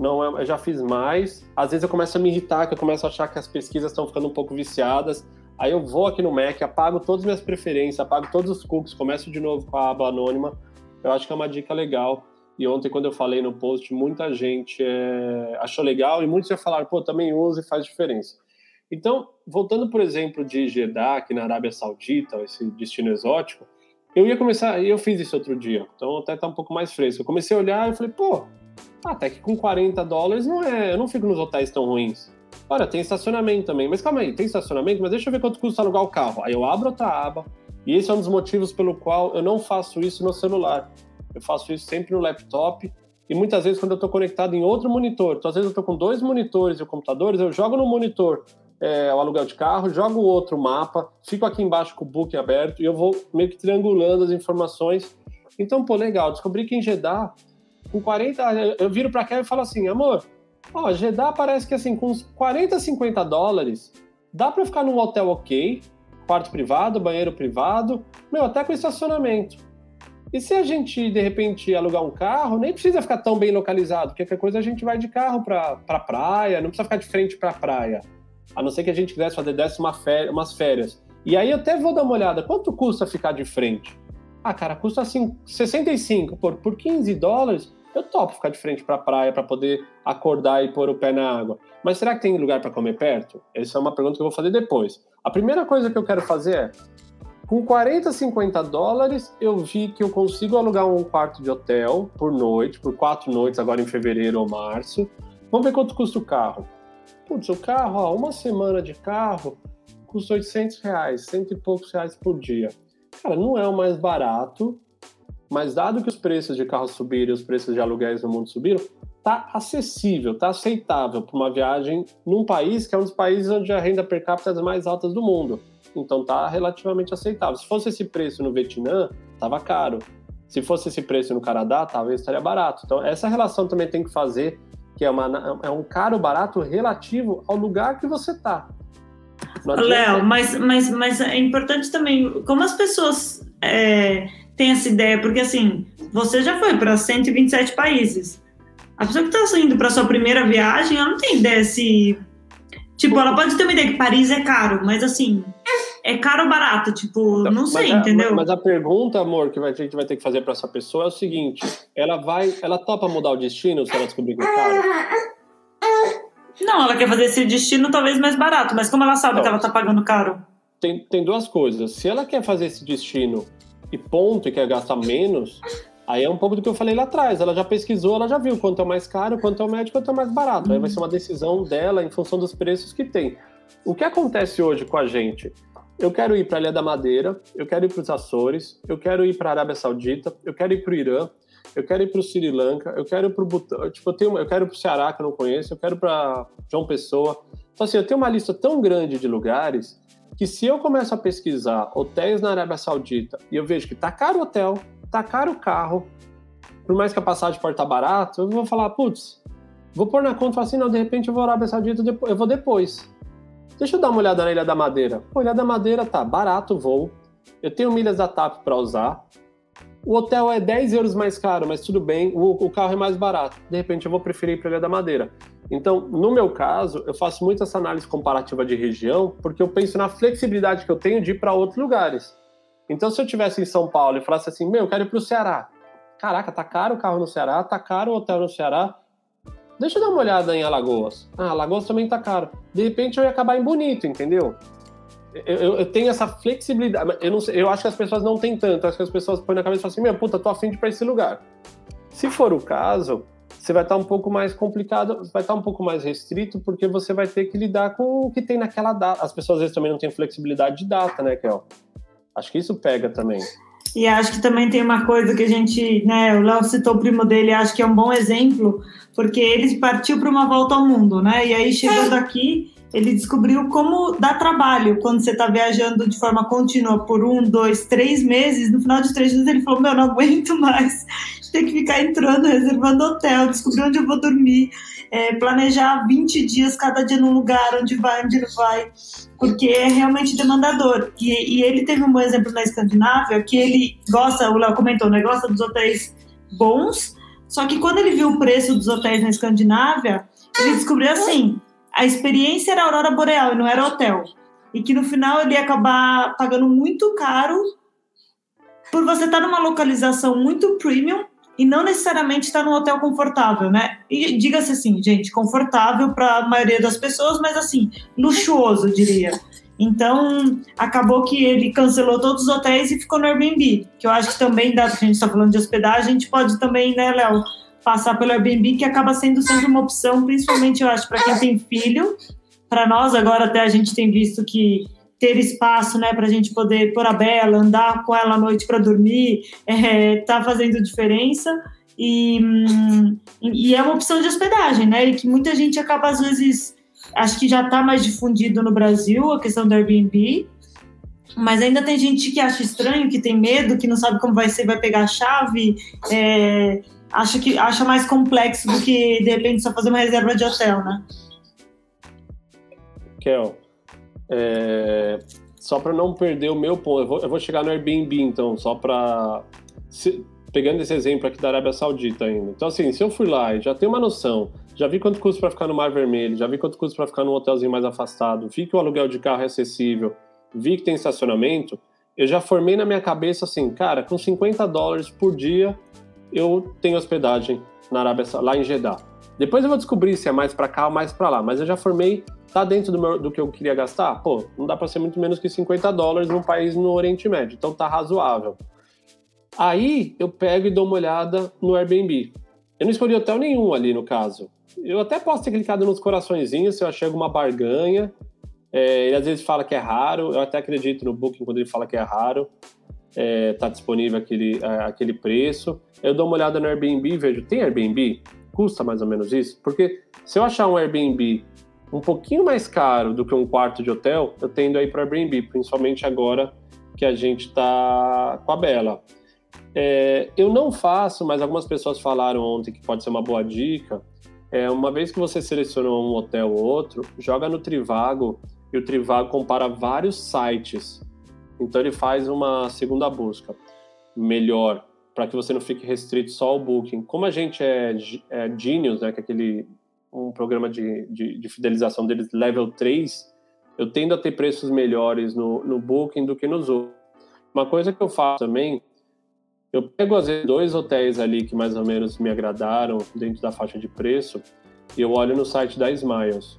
não é, eu já fiz mais. Às vezes eu começo a me irritar, que eu começo a achar que as pesquisas estão ficando um pouco viciadas. Aí eu vou aqui no Mac, apago todas as minhas preferências, apago todos os cookies, começo de novo com a aba anônima. Eu acho que é uma dica legal. E ontem, quando eu falei no post, muita gente é, achou legal e muitos já falaram, pô, também usa e faz diferença. Então, voltando, por exemplo, de Jeddah, aqui na Arábia Saudita, esse destino exótico, eu ia começar, e eu fiz isso outro dia, então até tá um pouco mais fresco. Eu comecei a olhar e falei, pô, até que com 40 dólares não é, eu não fico nos hotéis tão ruins. Olha, tem estacionamento também, mas calma aí, tem estacionamento, mas deixa eu ver quanto custa alugar o carro. Aí eu abro outra aba, e esse é um dos motivos pelo qual eu não faço isso no celular. Eu faço isso sempre no laptop, e muitas vezes quando eu estou conectado em outro monitor, então às vezes eu estou com dois monitores e computadores, eu jogo no monitor é, o aluguel de carro, jogo outro mapa, fico aqui embaixo com o book aberto e eu vou meio que triangulando as informações. Então, pô, legal, descobri que em Jeddah, com 40, eu viro para cá e falo assim, amor, ó, Jeddah parece que assim, com uns 40, 50 dólares, dá para ficar num hotel ok, quarto privado, banheiro privado, meu, até com estacionamento. E se a gente, de repente, alugar um carro, nem precisa ficar tão bem localizado, porque qualquer coisa a gente vai de carro para pra praia, não precisa ficar de frente para a praia a não ser que a gente quisesse fazer dessa uma férias, umas férias. E aí eu até vou dar uma olhada, quanto custa ficar de frente? Ah, cara, custa assim, 65 por, por 15 dólares. Eu topo ficar de frente para a praia para poder acordar e pôr o pé na água. Mas será que tem lugar para comer perto? Essa é uma pergunta que eu vou fazer depois. A primeira coisa que eu quero fazer é: com 40, 50 dólares, eu vi que eu consigo alugar um quarto de hotel por noite, por quatro noites, agora em fevereiro ou março. Vamos ver quanto custa o carro. Putz, o carro, ó, uma semana de carro custa 800 reais, cento e poucos reais por dia. Cara, não é o mais barato, mas dado que os preços de carros subiram e os preços de aluguéis no mundo subiram, tá acessível, tá aceitável para uma viagem num país que é um dos países onde a renda per capita é das mais altas do mundo. Então tá relativamente aceitável. Se fosse esse preço no Vietnã, tava caro. Se fosse esse preço no Canadá, talvez estaria barato. Então essa relação também tem que fazer que é, uma, é um caro barato relativo ao lugar que você está. Léo, mas, mas, mas é importante também como as pessoas é, têm essa ideia, porque assim, você já foi para 127 países. A pessoa que está indo para sua primeira viagem, ela não tem ideia se. Tipo, ela pode ter uma ideia que Paris é caro, mas assim, é caro ou barato? Tipo, então, não sei, mas entendeu? A, mas a pergunta, amor, que a gente vai ter que fazer para essa pessoa é o seguinte: ela vai, ela topa mudar o destino se ela descobrir que é caro? Não, ela quer fazer esse destino talvez mais barato, mas como ela sabe não, que ela tá pagando caro? Tem, tem duas coisas. Se ela quer fazer esse destino e ponto, e quer gastar menos, aí é um pouco do que eu falei lá atrás. Ela já pesquisou, ela já viu quanto é mais caro, quanto é o médio, quanto é mais barato. Aí vai ser uma decisão dela em função dos preços que tem. O que acontece hoje com a gente? Eu quero ir para a Ilha da Madeira, eu quero ir para os Açores, eu quero ir para a Arábia Saudita, eu quero ir para o Irã, eu quero ir para o Sri Lanka, eu quero ir para o Butão, tipo, eu, tenho, eu quero ir para o Ceará, que eu não conheço, eu quero para João Pessoa. Então, assim, eu tenho uma lista tão grande de lugares que se eu começo a pesquisar hotéis na Arábia Saudita e eu vejo que tá caro o hotel, tá caro o carro, por mais que a passagem pode tá barato, eu vou falar, putz, vou pôr na conta assim, não, de repente eu vou à Arábia Saudita, eu vou depois. Deixa eu dar uma olhada na Ilha da Madeira. Pô, Ilha da Madeira tá barato o voo. Eu tenho milhas da TAP para usar. O hotel é 10 euros mais caro, mas tudo bem, o, o carro é mais barato. De repente eu vou preferir ir para Ilha da Madeira. Então, no meu caso, eu faço muito essa análise comparativa de região, porque eu penso na flexibilidade que eu tenho de ir para outros lugares. Então, se eu tivesse em São Paulo e falasse assim, meu, eu quero ir pro Ceará. Caraca, tá caro o carro no Ceará, tá caro o hotel no Ceará. Deixa eu dar uma olhada em Alagoas. Ah, Alagoas também tá caro. De repente eu ia acabar em Bonito, entendeu? Eu, eu, eu tenho essa flexibilidade. Eu, não sei, eu acho que as pessoas não têm tanto. Acho que as pessoas põem na cabeça e falam assim: meu, puta, tô afim de ir pra esse lugar. Se for o caso, você vai estar um pouco mais complicado, vai estar um pouco mais restrito, porque você vai ter que lidar com o que tem naquela data. As pessoas às vezes também não têm flexibilidade de data, né, Kel? Acho que isso pega também. E acho que também tem uma coisa que a gente, né, o Léo citou o primo dele, acho que é um bom exemplo, porque ele partiu para uma volta ao mundo, né? E aí chegando aqui, ele descobriu como dá trabalho quando você está viajando de forma contínua por um, dois, três meses. No final de três meses ele falou: Meu, não aguento mais ter que ficar entrando, reservando hotel, descobrir onde eu vou dormir, é, planejar 20 dias cada dia num lugar, onde vai, onde não vai, porque é realmente demandador. E, e ele teve um bom exemplo na Escandinávia, que ele gosta, o Léo comentou, né, gosta dos hotéis bons, só que quando ele viu o preço dos hotéis na Escandinávia, ele descobriu assim, a experiência era aurora boreal e não era hotel. E que no final ele ia acabar pagando muito caro por você estar numa localização muito premium e não necessariamente estar num hotel confortável, né? E diga-se assim, gente, confortável para a maioria das pessoas, mas assim, luxuoso, diria. Então, acabou que ele cancelou todos os hotéis e ficou no Airbnb, que eu acho que também, que a gente está falando de hospedagem, a gente pode também, né, Léo, passar pelo Airbnb, que acaba sendo sempre uma opção, principalmente, eu acho, para quem tem filho. Para nós, agora, até a gente tem visto que ter espaço, né, para a gente poder pôr a Bela, andar com ela à noite para dormir, é, tá fazendo diferença. E, hum, e é uma opção de hospedagem, né? E que muita gente acaba, às vezes, acho que já está mais difundido no Brasil a questão do Airbnb, mas ainda tem gente que acha estranho, que tem medo, que não sabe como vai ser, vai pegar a chave, é, acha que acha mais complexo do que de repente só fazer uma reserva de hotel, né? Kel, é, só para não perder o meu ponto, eu vou, eu vou, chegar no Airbnb, então, só para. Pegando esse exemplo aqui da Arábia Saudita ainda. Então, assim, se eu fui lá e já tenho uma noção, já vi quanto custa para ficar no Mar Vermelho, já vi quanto custa para ficar num hotelzinho mais afastado, vi que o aluguel de carro é acessível, vi que tem estacionamento, eu já formei na minha cabeça assim, cara, com 50 dólares por dia eu tenho hospedagem na Arábia lá em Jeddah. Depois eu vou descobrir se é mais para cá ou mais para lá, mas eu já formei tá dentro do, meu, do que eu queria gastar? Pô, não dá para ser muito menos que 50 dólares num país no Oriente Médio, então tá razoável. Aí eu pego e dou uma olhada no Airbnb. Eu não escolhi hotel nenhum ali no caso. Eu até posso ter clicado nos coraçõezinhos se eu achei alguma barganha. É, ele às vezes fala que é raro, eu até acredito no Booking quando ele fala que é raro. É, tá disponível aquele, é, aquele preço. Eu dou uma olhada no Airbnb vejo, tem Airbnb? Custa mais ou menos isso? Porque se eu achar um Airbnb um pouquinho mais caro do que um quarto de hotel, eu tendo aí para Airbnb, principalmente agora que a gente está com a Bela. É, eu não faço, mas algumas pessoas falaram ontem que pode ser uma boa dica. É, uma vez que você selecionou um hotel ou outro, joga no Trivago e o Trivago compara vários sites. Então ele faz uma segunda busca melhor para que você não fique restrito só ao Booking. Como a gente é, é Genius, né, que é aquele um programa de, de, de, fidelização deles level 3, eu tendo a ter preços melhores no, no Booking do que nos outros. Uma coisa que eu faço também, eu pego às vezes dois hotéis ali que mais ou menos me agradaram dentro da faixa de preço e eu olho no site da Smiles.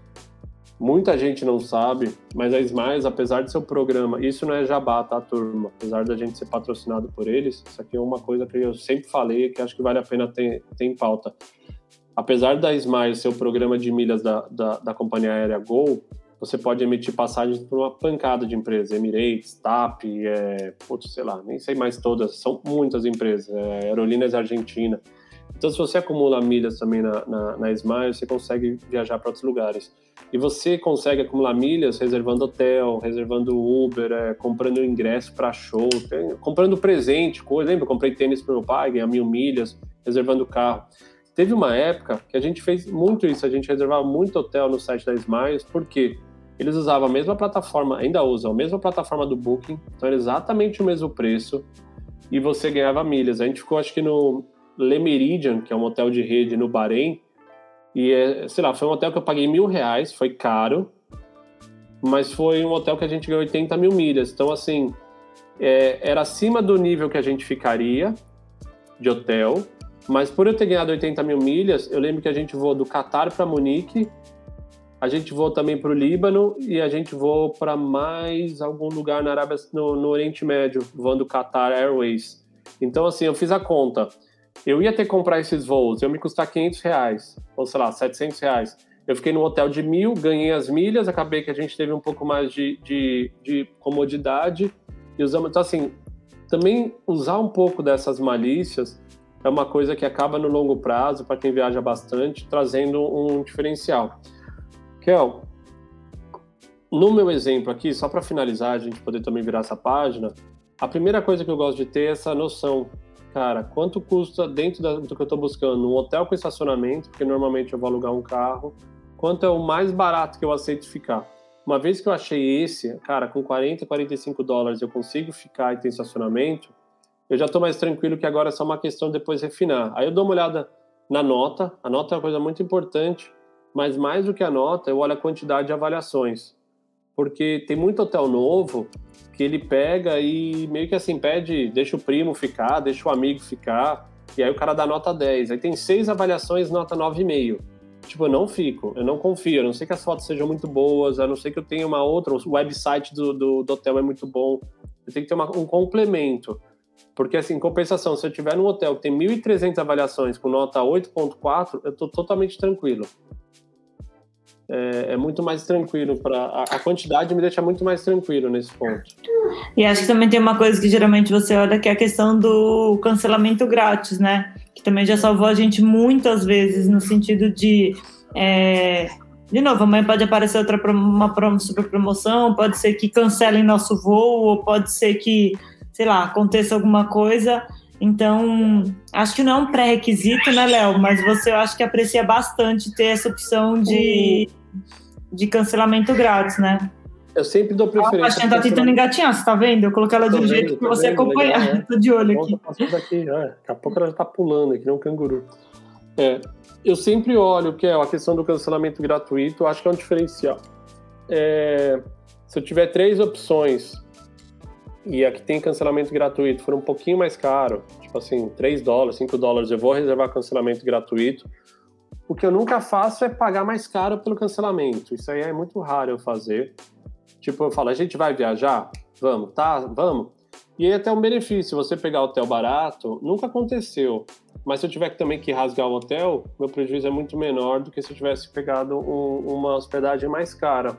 Muita gente não sabe, mas a Smiles, apesar de seu programa, isso não é jabá, tá, turma? Apesar da gente ser patrocinado por eles, isso aqui é uma coisa que eu sempre falei que acho que vale a pena ter, ter em pauta apesar da Smile ser o programa de milhas da, da, da companhia aérea Gol, você pode emitir passagens por uma pancada de empresas, Emirates, TAP, é, putz, sei lá, nem sei mais todas, são muitas empresas, é, Aerolíneas Argentina. Então, se você acumula milhas também na, na, na Smile, você consegue viajar para outros lugares. E você consegue acumular milhas reservando hotel, reservando Uber, é, comprando ingresso para show, comprando presente, coisa. Lembra? Eu comprei tênis para meu pai, ganhei mil milhas, reservando carro. Teve uma época que a gente fez muito isso, a gente reservava muito hotel no site da Smiles, porque eles usavam a mesma plataforma, ainda usam a mesma plataforma do Booking, então era exatamente o mesmo preço e você ganhava milhas. A gente ficou, acho que no Le Meridian, que é um hotel de rede no Bahrein, e é, sei lá, foi um hotel que eu paguei mil reais, foi caro, mas foi um hotel que a gente ganhou 80 mil milhas. Então, assim, é, era acima do nível que a gente ficaria de hotel, mas por eu ter ganhado 80 mil milhas, eu lembro que a gente voou do Catar para Munique, a gente voou também para o Líbano e a gente voou para mais algum lugar na Arábia, no, no Oriente Médio, voando Qatar Airways. Então, assim, eu fiz a conta. Eu ia ter que comprar esses voos, eu me custar 500 reais, ou sei lá, 700 reais. Eu fiquei no hotel de mil, ganhei as milhas, acabei que a gente teve um pouco mais de, de, de comodidade e usamos. Então, assim, também usar um pouco dessas malícias é uma coisa que acaba no longo prazo, para quem viaja bastante, trazendo um diferencial. Kel, no meu exemplo aqui, só para finalizar, a gente poder também virar essa página, a primeira coisa que eu gosto de ter é essa noção. Cara, quanto custa dentro do que eu estou buscando um hotel com estacionamento, porque normalmente eu vou alugar um carro, quanto é o mais barato que eu aceito ficar. Uma vez que eu achei esse, cara, com 40, 45 dólares eu consigo ficar e ter estacionamento, eu já estou mais tranquilo que agora é só uma questão de depois refinar. Aí eu dou uma olhada na nota, a nota é uma coisa muito importante, mas mais do que a nota, eu olho a quantidade de avaliações. Porque tem muito hotel novo que ele pega e meio que assim pede, deixa o primo ficar, deixa o amigo ficar, e aí o cara dá nota 10. Aí tem seis avaliações, nota 9,5 tipo, eu não fico, eu não confio, a não sei que as fotos sejam muito boas, a não ser que eu tenha uma outra, o website do, do, do hotel é muito bom, eu tenho que ter uma, um complemento. Porque, assim, compensação, se eu tiver num hotel que tem 1.300 avaliações com nota 8.4, eu estou totalmente tranquilo. É, é, muito mais tranquilo para a, a, quantidade me deixa muito mais tranquilo nesse ponto. E acho que também tem uma coisa que geralmente você olha que é a questão do cancelamento grátis, né? que também já salvou a gente muitas vezes, no sentido de. É, de novo, amanhã pode aparecer outra uma super promoção, pode ser que cancelem nosso voo, ou pode ser que, sei lá, aconteça alguma coisa. Então, acho que não é um pré-requisito, né, Léo? Mas você eu acho que aprecia bastante ter essa opção de, de cancelamento grátis, né? Eu sempre dou preferência. A Baixinha tá tentando engatinhar, você tá vendo? Eu coloquei ela de um jeito que você vendo, acompanhar. Legal, né? *laughs* Tô de olho aqui. Passando aqui já. Daqui a pouco ela já tá pulando aqui, nem um canguru. É, eu sempre olho que é a questão do cancelamento gratuito, acho que é um diferencial. É, se eu tiver três opções e a que tem cancelamento gratuito for um pouquinho mais caro, tipo assim, 3 dólares, 5 dólares, eu vou reservar cancelamento gratuito. O que eu nunca faço é pagar mais caro pelo cancelamento. Isso aí é muito raro eu fazer. Tipo, eu falo, a gente vai viajar? Vamos, tá? Vamos. E aí até um benefício, você pegar hotel barato, nunca aconteceu. Mas se eu tiver também que rasgar o hotel, meu prejuízo é muito menor do que se eu tivesse pegado um, uma hospedagem mais cara.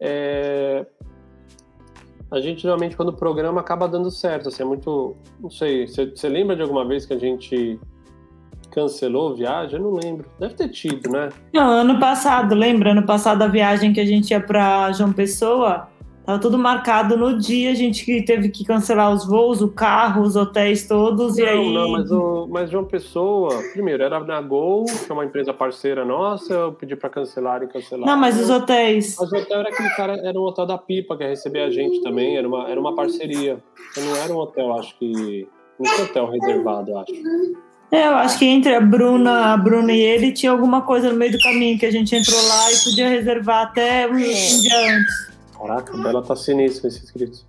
É... A gente geralmente quando programa acaba dando certo, assim, é muito, não sei, você lembra de alguma vez que a gente cancelou viagem? Eu não lembro. Deve ter tido, né? Não, ano passado, lembra? Ano passado a viagem que a gente ia para João Pessoa, tava tudo marcado no dia, a gente que teve que cancelar os voos, o carro, os hotéis todos, não, e aí... Não, mas, o, mas João Pessoa, primeiro, era na Gol, que é uma empresa parceira nossa, eu pedi para cancelar e cancelar. Não, mas os hotéis... Mas o hotel era aquele cara, era um hotel da Pipa, que ia receber a gente também, era uma, era uma parceria. Então não era um hotel, acho que... Não tinha hotel reservado, acho. É, eu acho que entre a Bruna, a Bruna e ele tinha alguma coisa no meio do caminho que a gente entrou lá e podia reservar até um, um dia antes. Caraca, a Bela tá sinistra nesses inscritos.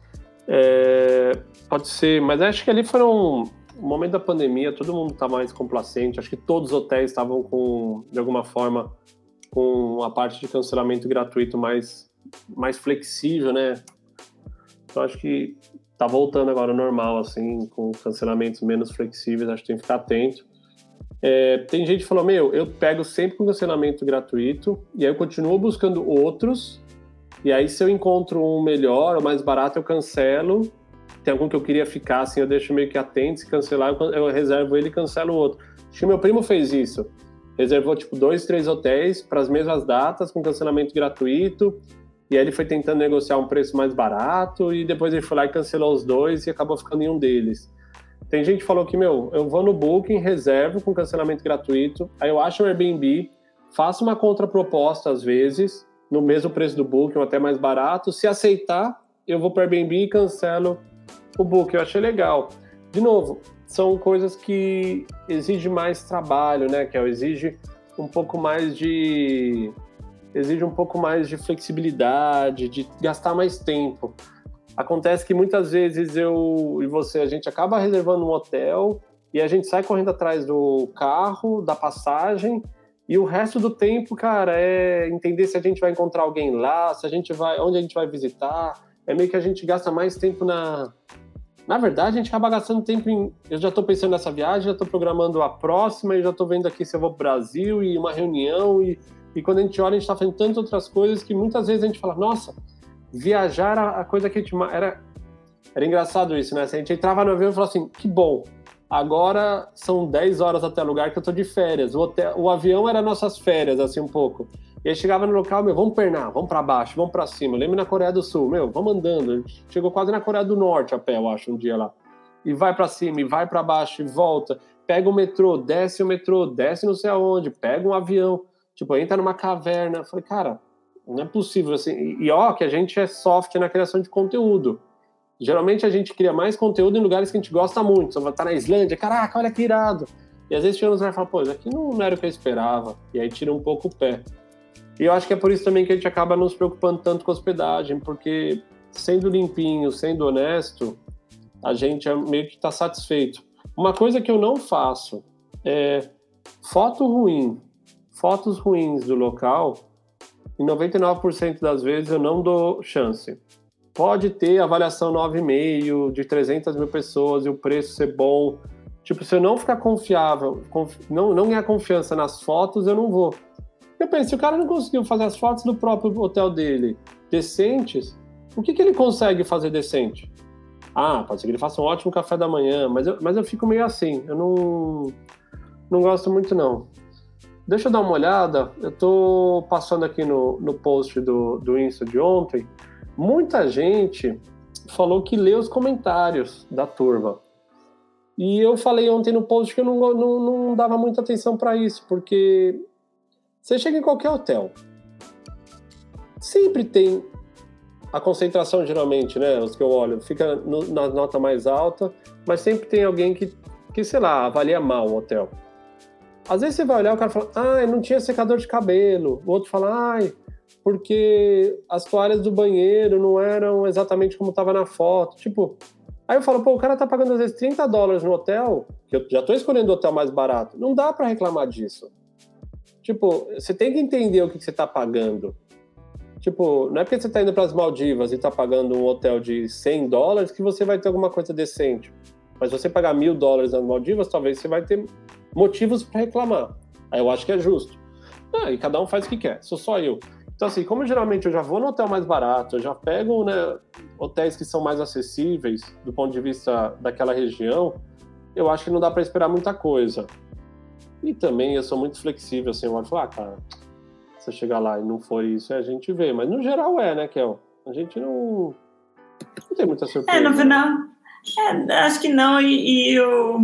É, pode ser, mas acho que ali foram o momento da pandemia, todo mundo tá mais complacente. Acho que todos os hotéis estavam com, de alguma forma, com a parte de cancelamento gratuito mais, mais flexível, né? Então acho que tá voltando agora normal, assim, com cancelamentos menos flexíveis, acho que tem que ficar atento. É, tem gente que falou, meu, eu pego sempre com cancelamento gratuito e aí eu continuo buscando outros, e aí se eu encontro um melhor ou mais barato, eu cancelo. Tem algum que eu queria ficar, assim, eu deixo meio que atento, se cancelar, eu reservo ele e cancelo o outro. Acho que meu primo fez isso. Reservou, tipo, dois, três hotéis para as mesmas datas, com cancelamento gratuito, e aí ele foi tentando negociar um preço mais barato e depois ele foi lá e cancelou os dois e acabou ficando em um deles. Tem gente que falou que, meu, eu vou no Booking, reservo com cancelamento gratuito, aí eu acho o Airbnb, faço uma contraproposta às vezes, no mesmo preço do Booking ou até mais barato. Se aceitar, eu vou para o Airbnb e cancelo o Booking. Eu achei legal. De novo, são coisas que exigem mais trabalho, né, que exige um pouco mais de exige um pouco mais de flexibilidade, de gastar mais tempo. Acontece que muitas vezes eu e você, a gente acaba reservando um hotel e a gente sai correndo atrás do carro, da passagem, e o resto do tempo, cara, é entender se a gente vai encontrar alguém lá, se a gente vai, onde a gente vai visitar. É meio que a gente gasta mais tempo na. Na verdade, a gente acaba gastando tempo em. Eu já estou pensando nessa viagem, já estou programando a próxima, e já estou vendo aqui se eu vou para o Brasil e uma reunião. E, e quando a gente olha, a gente está fazendo tantas outras coisas que muitas vezes a gente fala: nossa, viajar a, a coisa que a gente. Era, era engraçado isso, né? A gente entrava no avião e falava assim: que bom, agora são 10 horas até o lugar que eu tô de férias. O, hotel, o avião era nossas férias, assim, um pouco. E aí chegava no local, meu, vamos pernar, vamos para baixo, vamos para cima. Eu lembro na Coreia do Sul, meu, vamos andando. Chegou quase na Coreia do Norte a pé, eu acho, um dia lá. E vai para cima, e vai para baixo, e volta. Pega o metrô, desce o metrô, desce não sei aonde, pega um avião. Tipo, entra numa caverna. Falei, cara, não é possível assim. E ó, que a gente é soft na criação de conteúdo. Geralmente a gente cria mais conteúdo em lugares que a gente gosta muito. Você vai estar na Islândia, caraca, olha que irado. E às vezes chega nos lugares e fala, pô, isso aqui não, era o que eu esperava. E aí tira um pouco o pé. E eu acho que é por isso também que a gente acaba não se preocupando tanto com hospedagem, porque sendo limpinho, sendo honesto, a gente é meio que está satisfeito. Uma coisa que eu não faço é foto ruim, fotos ruins do local em 99% das vezes eu não dou chance. Pode ter avaliação 9,5 de 300 mil pessoas e o preço ser bom. Tipo, se eu não ficar confiável, confi não, não ganhar confiança nas fotos, eu não vou. Eu penso, se o cara não conseguiu fazer as fotos do próprio hotel dele decentes, o que, que ele consegue fazer decente? Ah, pode ser que ele faça um ótimo café da manhã, mas eu, mas eu fico meio assim, eu não, não gosto muito não. Deixa eu dar uma olhada. Eu estou passando aqui no, no post do, do Insta de ontem. Muita gente falou que lê os comentários da turma. E eu falei ontem no post que eu não, não, não dava muita atenção para isso, porque você chega em qualquer hotel, sempre tem a concentração, geralmente, né? Os que eu olho, fica no, na nota mais alta, mas sempre tem alguém que, que sei lá, avalia mal o hotel. Às vezes você vai olhar, o cara fala, ah, não tinha secador de cabelo. O outro fala, ai, porque as toalhas do banheiro não eram exatamente como estava na foto. Tipo, aí eu falo, pô, o cara tá pagando às vezes 30 dólares no hotel, que eu já tô escolhendo o hotel mais barato. Não dá para reclamar disso. Tipo, você tem que entender o que, que você tá pagando. Tipo, não é porque você tá indo para as Maldivas e tá pagando um hotel de 100 dólares que você vai ter alguma coisa decente. Mas você pagar mil dólares nas Maldivas, talvez você vai ter motivos para reclamar. Aí eu acho que é justo. Ah, e cada um faz o que quer, sou só eu. Então, assim, como geralmente eu já vou no hotel mais barato, eu já pego né, hotéis que são mais acessíveis do ponto de vista daquela região, eu acho que não dá para esperar muita coisa. E também eu sou muito flexível, assim, eu olho e falo, ah, cara, se eu chegar lá e não for isso, a gente vê. Mas no geral é, né, Kel? A gente não, não tem muita surpresa. É, no final, é, acho que não, e, e, eu,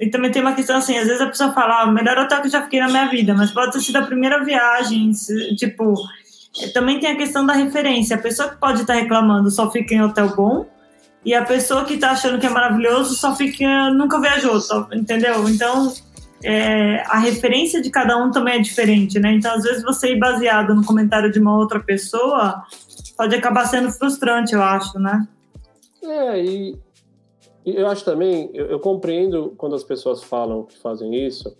e também tem uma questão assim, às vezes a pessoa fala, ah, o melhor hotel que eu já fiquei na minha vida, mas pode ter sido a primeira viagem, tipo, é, também tem a questão da referência, a pessoa que pode estar reclamando só fica em hotel bom, e a pessoa que está achando que é maravilhoso só fica, nunca viajou, só, entendeu? Então, é, a referência de cada um também é diferente, né? Então, às vezes você ir baseado no comentário de uma outra pessoa pode acabar sendo frustrante, eu acho, né? É, e eu acho também, eu, eu, compreendo quando as pessoas falam que fazem isso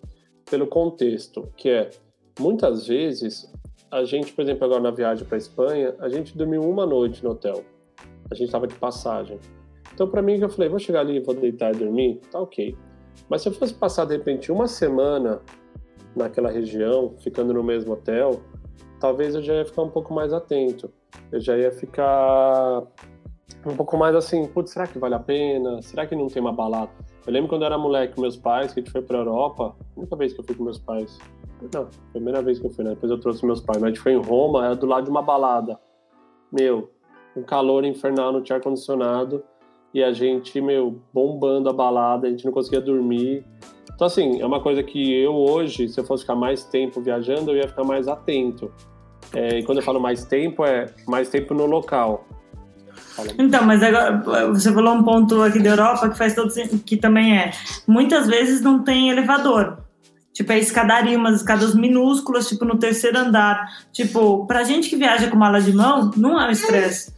pelo contexto, que é muitas vezes a gente, por exemplo, agora na viagem para Espanha, a gente dormiu uma noite no hotel. A gente estava de passagem. Então, para mim, eu falei, vou chegar ali, vou deitar e dormir, tá ok. Mas se eu fosse passar de repente uma semana naquela região, ficando no mesmo hotel, talvez eu já ia ficar um pouco mais atento. Eu já ia ficar um pouco mais assim, putz, será que vale a pena? Será que não tem uma balada? Eu lembro quando eu era moleque meus pais, que a gente foi pra Europa, a única vez que eu fui com meus pais. Não, primeira vez que eu fui, né? Depois eu trouxe meus pais, mas a gente foi em Roma, era do lado de uma balada. Meu, um calor infernal, não tinha ar-condicionado, e a gente, meu, bombando a balada, a gente não conseguia dormir. Então, assim, é uma coisa que eu hoje, se eu fosse ficar mais tempo viajando, eu ia ficar mais atento. É, e quando eu falo mais tempo, é mais tempo no local. Então, mas agora você falou um ponto aqui da Europa que faz todo que também é. Muitas vezes não tem elevador. Tipo, é escadaria, umas escadas minúsculas, tipo, no terceiro andar. Tipo, pra gente que viaja com mala de mão, não é um estresse.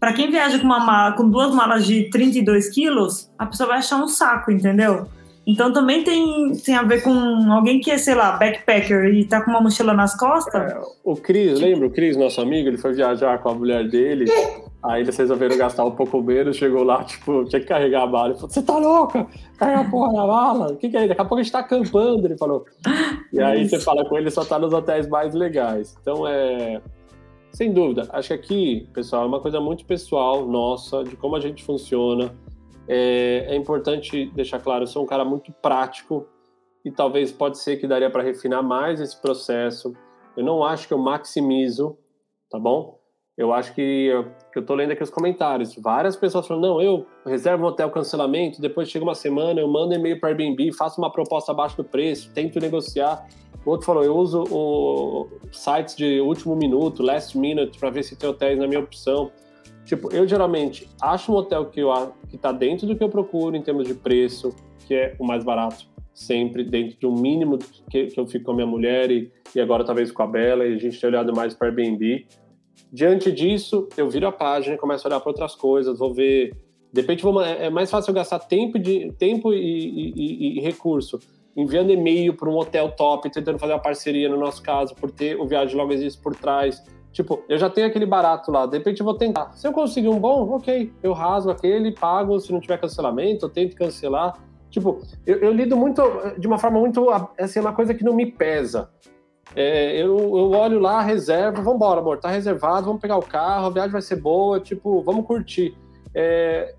para quem viaja com, uma mala, com duas malas de 32 quilos, a pessoa vai achar um saco, entendeu? Então também tem, tem a ver com alguém que é, sei lá, backpacker e tá com uma mochila nas costas. É, o Cris, lembra o Cris, nosso amigo? Ele foi viajar com a mulher dele. Aí eles resolveram gastar um pouco menos, chegou lá, tipo, tinha que carregar a mala. Ele falou, você tá louca? Carrega a porra da mala. O que, que é? Daqui a pouco a gente tá acampando, ele falou. E aí Isso. você fala com ele, só tá nos hotéis mais legais. Então é. Sem dúvida, acho que aqui, pessoal, é uma coisa muito pessoal nossa, de como a gente funciona é, é importante deixar claro, eu sou um cara muito prático e talvez pode ser que daria para refinar mais esse processo. Eu não acho que eu maximizo, tá bom? Eu acho que eu, tô lendo aqui os comentários. Várias pessoas falam: não, eu reservo um hotel cancelamento, depois chega uma semana, eu mando e-mail para Airbnb, faço uma proposta abaixo do preço, tento negociar. O outro falou: eu uso o, sites de último minuto, last minute, para ver se tem hotéis na minha opção. Tipo, eu geralmente acho um hotel que, eu, que tá dentro do que eu procuro em termos de preço, que é o mais barato, sempre dentro de um mínimo que, que eu fico com a minha mulher e, e agora talvez com a Bela, e a gente tem olhado mais para Airbnb. Diante disso, eu viro a página e começo a olhar para outras coisas, vou ver. De repente, vou, é mais fácil eu gastar tempo, de, tempo e, e, e recurso enviando e-mail para um hotel top, tentando fazer uma parceria no nosso caso, por ter o Viagem Logo Existe por trás, Tipo, eu já tenho aquele barato lá, de repente eu vou tentar. Se eu conseguir um bom, ok, eu rasgo aquele, pago, se não tiver cancelamento, eu tento cancelar. Tipo, eu, eu lido muito, de uma forma muito, assim, uma coisa que não me pesa. É, eu, eu olho lá, reservo, vamos embora, amor, tá reservado, vamos pegar o carro, a viagem vai ser boa, tipo, vamos curtir. É,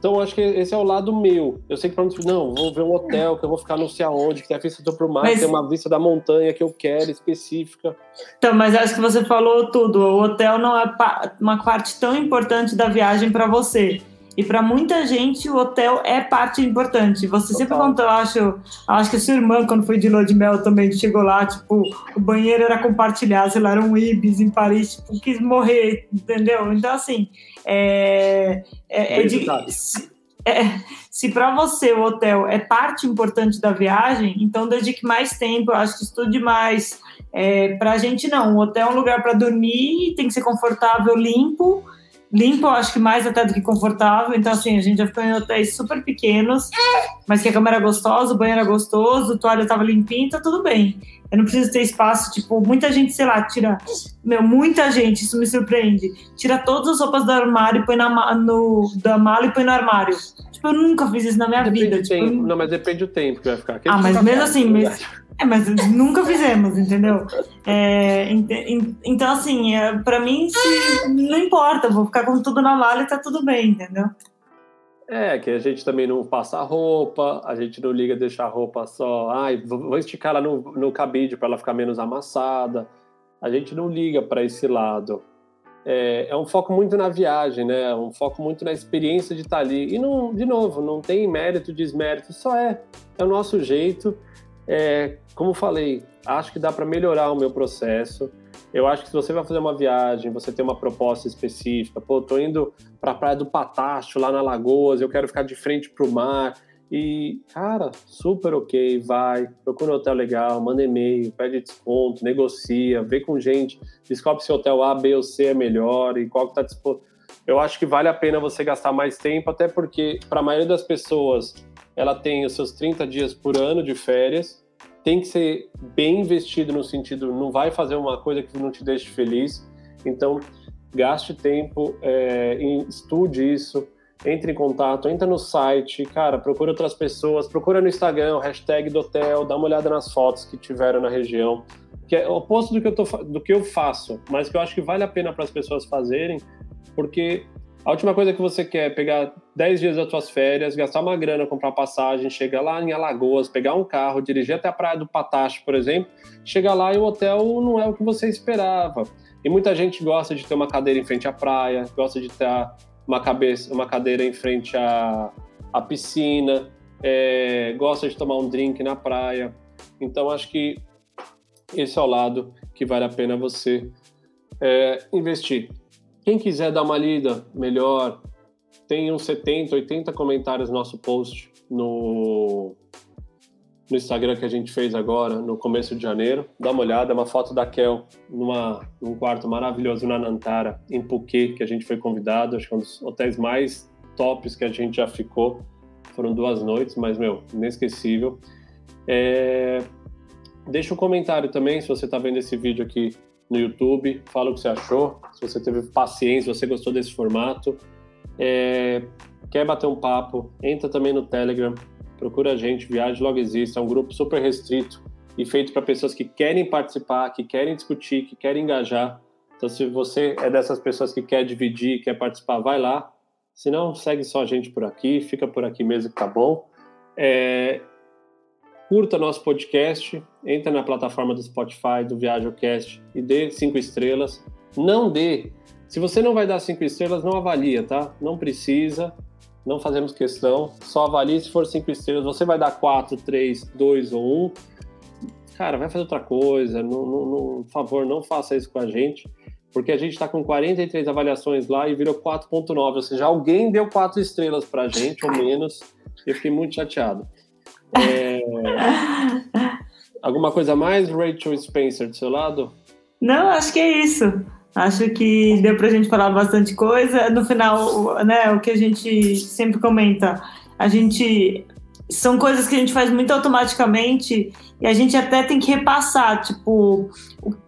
então, acho que esse é o lado meu. Eu sei que para mim, não, vou ver um hotel que eu vou ficar não sei aonde, que tem a vista para o mar, mas... tem uma vista da montanha que eu quero, específica. Então, mas acho que você falou tudo. O hotel não é uma parte tão importante da viagem para você. E para muita gente, o hotel é parte importante. Você Total. sempre contou, eu acho, acho que a sua irmã, quando foi de lua de mel, também chegou lá, tipo, o banheiro era compartilhado, sei lá, era um Ibis em Paris, tipo, quis morrer, entendeu? Então, assim, é, é, é de, se, é, se para você o hotel é parte importante da viagem, então dedique mais tempo, acho que estude mais. É, para a gente não, o hotel é um lugar para dormir, tem que ser confortável, limpo. Limpo, eu acho que mais até do que confortável. Então, assim, a gente já ficou em hotéis super pequenos, mas que a cama era gostosa, o banheiro era gostoso, o toalha estava limpinho, tá tudo bem. Eu não preciso ter espaço, tipo, muita gente, sei lá, tira. Meu, muita gente, isso me surpreende. Tira todas as roupas do armário e põe na, no, da mala e põe no armário. Tipo, eu nunca fiz isso na minha depende vida. Tipo, tempo. Não, mas depende do tempo que vai ficar. ah, mas mesmo assim, mas, é, mas nunca fizemos, entendeu? É, então, assim, é, pra mim, se, não importa, vou ficar com tudo na mala e tá tudo bem, entendeu? É, que a gente também não passa roupa, a gente não liga deixar a roupa só, ai, vou esticar ela no, no cabide para ela ficar menos amassada. A gente não liga para esse lado. É, é, um foco muito na viagem, né? É um foco muito na experiência de estar tá ali. E, não, de novo, não tem mérito, desmérito, só é. É o nosso jeito. É, como falei, acho que dá para melhorar o meu processo. Eu acho que se você vai fazer uma viagem, você tem uma proposta específica, pô, tô indo para a Praia do Patacho, lá na Lagoas, eu quero ficar de frente para o mar. E, cara, super ok, vai, procura um hotel legal, manda e-mail, pede desconto, negocia, vê com gente, descobre se o hotel A, B ou C é melhor e qual que está disposto. Eu acho que vale a pena você gastar mais tempo, até porque, para a maioria das pessoas, ela tem os seus 30 dias por ano de férias, tem que ser bem investido no sentido, não vai fazer uma coisa que não te deixe feliz. Então, gaste tempo, é, estude isso, entre em contato, entra no site, cara, procura outras pessoas, procura no Instagram, hashtag do hotel, dá uma olhada nas fotos que tiveram na região, que é o oposto do que eu, tô, do que eu faço, mas que eu acho que vale a pena para as pessoas fazerem, porque a última coisa que você quer é pegar 10 dias das suas férias, gastar uma grana, comprar passagem, chegar lá em Alagoas, pegar um carro, dirigir até a Praia do Patacho, por exemplo, chegar lá e o hotel não é o que você esperava. E muita gente gosta de ter uma cadeira em frente à praia, gosta de ter uma, cabeça, uma cadeira em frente à, à piscina, é, gosta de tomar um drink na praia. Então, acho que esse é o lado que vale a pena você é, investir. Quem quiser dar uma lida melhor, tem uns 70, 80 comentários no nosso post no, no Instagram que a gente fez agora, no começo de janeiro. Dá uma olhada, é uma foto da Kel numa, num quarto maravilhoso na Nantara, em Phuket, que a gente foi convidado. Acho que é um dos hotéis mais tops que a gente já ficou. Foram duas noites, mas, meu, inesquecível. É... Deixa um comentário também, se você está vendo esse vídeo aqui no YouTube. Fala o que você achou, se você teve paciência, se você gostou desse formato. É... Quer bater um papo? Entra também no Telegram procura a gente, Viagem Logo Existe, é um grupo super restrito e feito para pessoas que querem participar, que querem discutir, que querem engajar. Então, se você é dessas pessoas que quer dividir, quer participar, vai lá. Se não, segue só a gente por aqui, fica por aqui mesmo que tá bom. É... Curta nosso podcast, entra na plataforma do Spotify, do ViajoCast e dê cinco estrelas. Não dê. Se você não vai dar cinco estrelas, não avalia, tá? Não precisa não fazemos questão, só avalie se for cinco estrelas. Você vai dar quatro, três, dois ou um. Cara, vai fazer outra coisa. Não, não, não, por favor, não faça isso com a gente, porque a gente está com 43 avaliações lá e virou 4.9. Ou seja, alguém deu quatro estrelas para a gente, ou menos. Eu fiquei muito chateado. É... Alguma coisa mais, Rachel Spencer, do seu lado? Não, acho que é isso. Acho que deu para a gente falar bastante coisa. No final, né, o que a gente sempre comenta, a gente são coisas que a gente faz muito automaticamente e a gente até tem que repassar, tipo,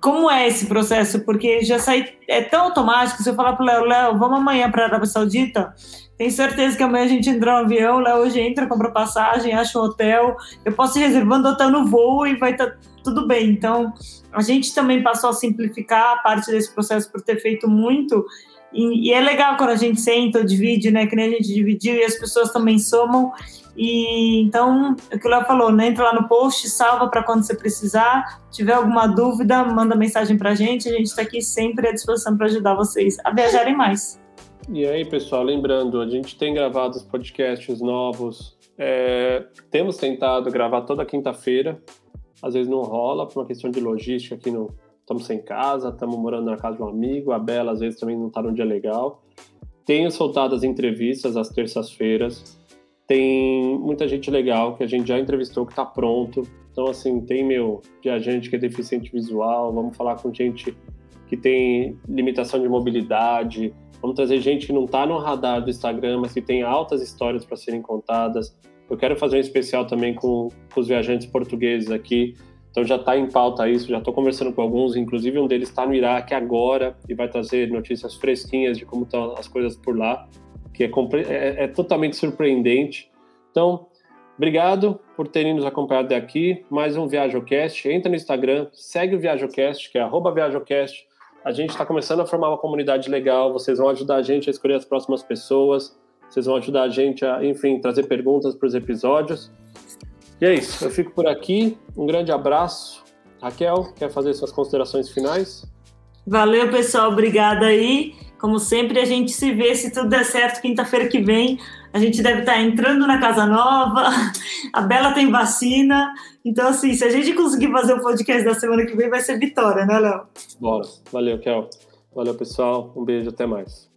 como é esse processo, porque já sai é tão automático. Se eu falar para o Léo, Léo, vamos amanhã para Arábia Saudita, tenho certeza que amanhã a gente entra no avião, Léo hoje entra, compra passagem, acha um hotel, eu posso ir reservando hotel no voo e vai estar tá tudo bem. Então, a gente também passou a simplificar a parte desse processo por ter feito muito. E, e é legal quando a gente senta, divide, né? Que nem a gente dividiu e as pessoas também somam. E então, é o que o Léo falou, né? Entra lá no post, salva para quando você precisar. Tiver alguma dúvida, manda mensagem para a gente. A gente está aqui sempre à disposição para ajudar vocês a viajarem mais. E aí, pessoal, lembrando, a gente tem gravado os podcasts novos. É, temos tentado gravar toda quinta-feira às vezes não rola por uma questão de logística aqui no estamos sem casa, estamos morando na casa de um amigo, a Bela às vezes também não está num dia legal. Tenho soltado as entrevistas às terças-feiras. Tem muita gente legal que a gente já entrevistou que está pronto. Então, assim, tem meu viajante que é deficiente visual, vamos falar com gente que tem limitação de mobilidade, vamos trazer gente que não está no radar do Instagram, mas que tem altas histórias para serem contadas. Eu quero fazer um especial também com, com os viajantes portugueses aqui. Então já está em pauta isso, já estou conversando com alguns, inclusive um deles está no Iraque agora e vai trazer notícias fresquinhas de como estão as coisas por lá, que é, é, é totalmente surpreendente. Então, obrigado por terem nos acompanhado até aqui. Mais um ViajoCast. Entra no Instagram, segue o ViajoCast, que é ViajoCast. A gente está começando a formar uma comunidade legal, vocês vão ajudar a gente a escolher as próximas pessoas. Vocês vão ajudar a gente a, enfim, trazer perguntas para os episódios. E é isso. Eu fico por aqui. Um grande abraço. Raquel, quer fazer suas considerações finais? Valeu, pessoal. Obrigada aí. Como sempre, a gente se vê se tudo der certo quinta-feira que vem. A gente deve estar entrando na casa nova. *laughs* A Bela tem vacina. Então, assim, se a gente conseguir fazer o podcast da semana que vem, vai ser vitória, né, Léo? Bora. Valeu, Kel. Valeu, pessoal. Um beijo. Até mais.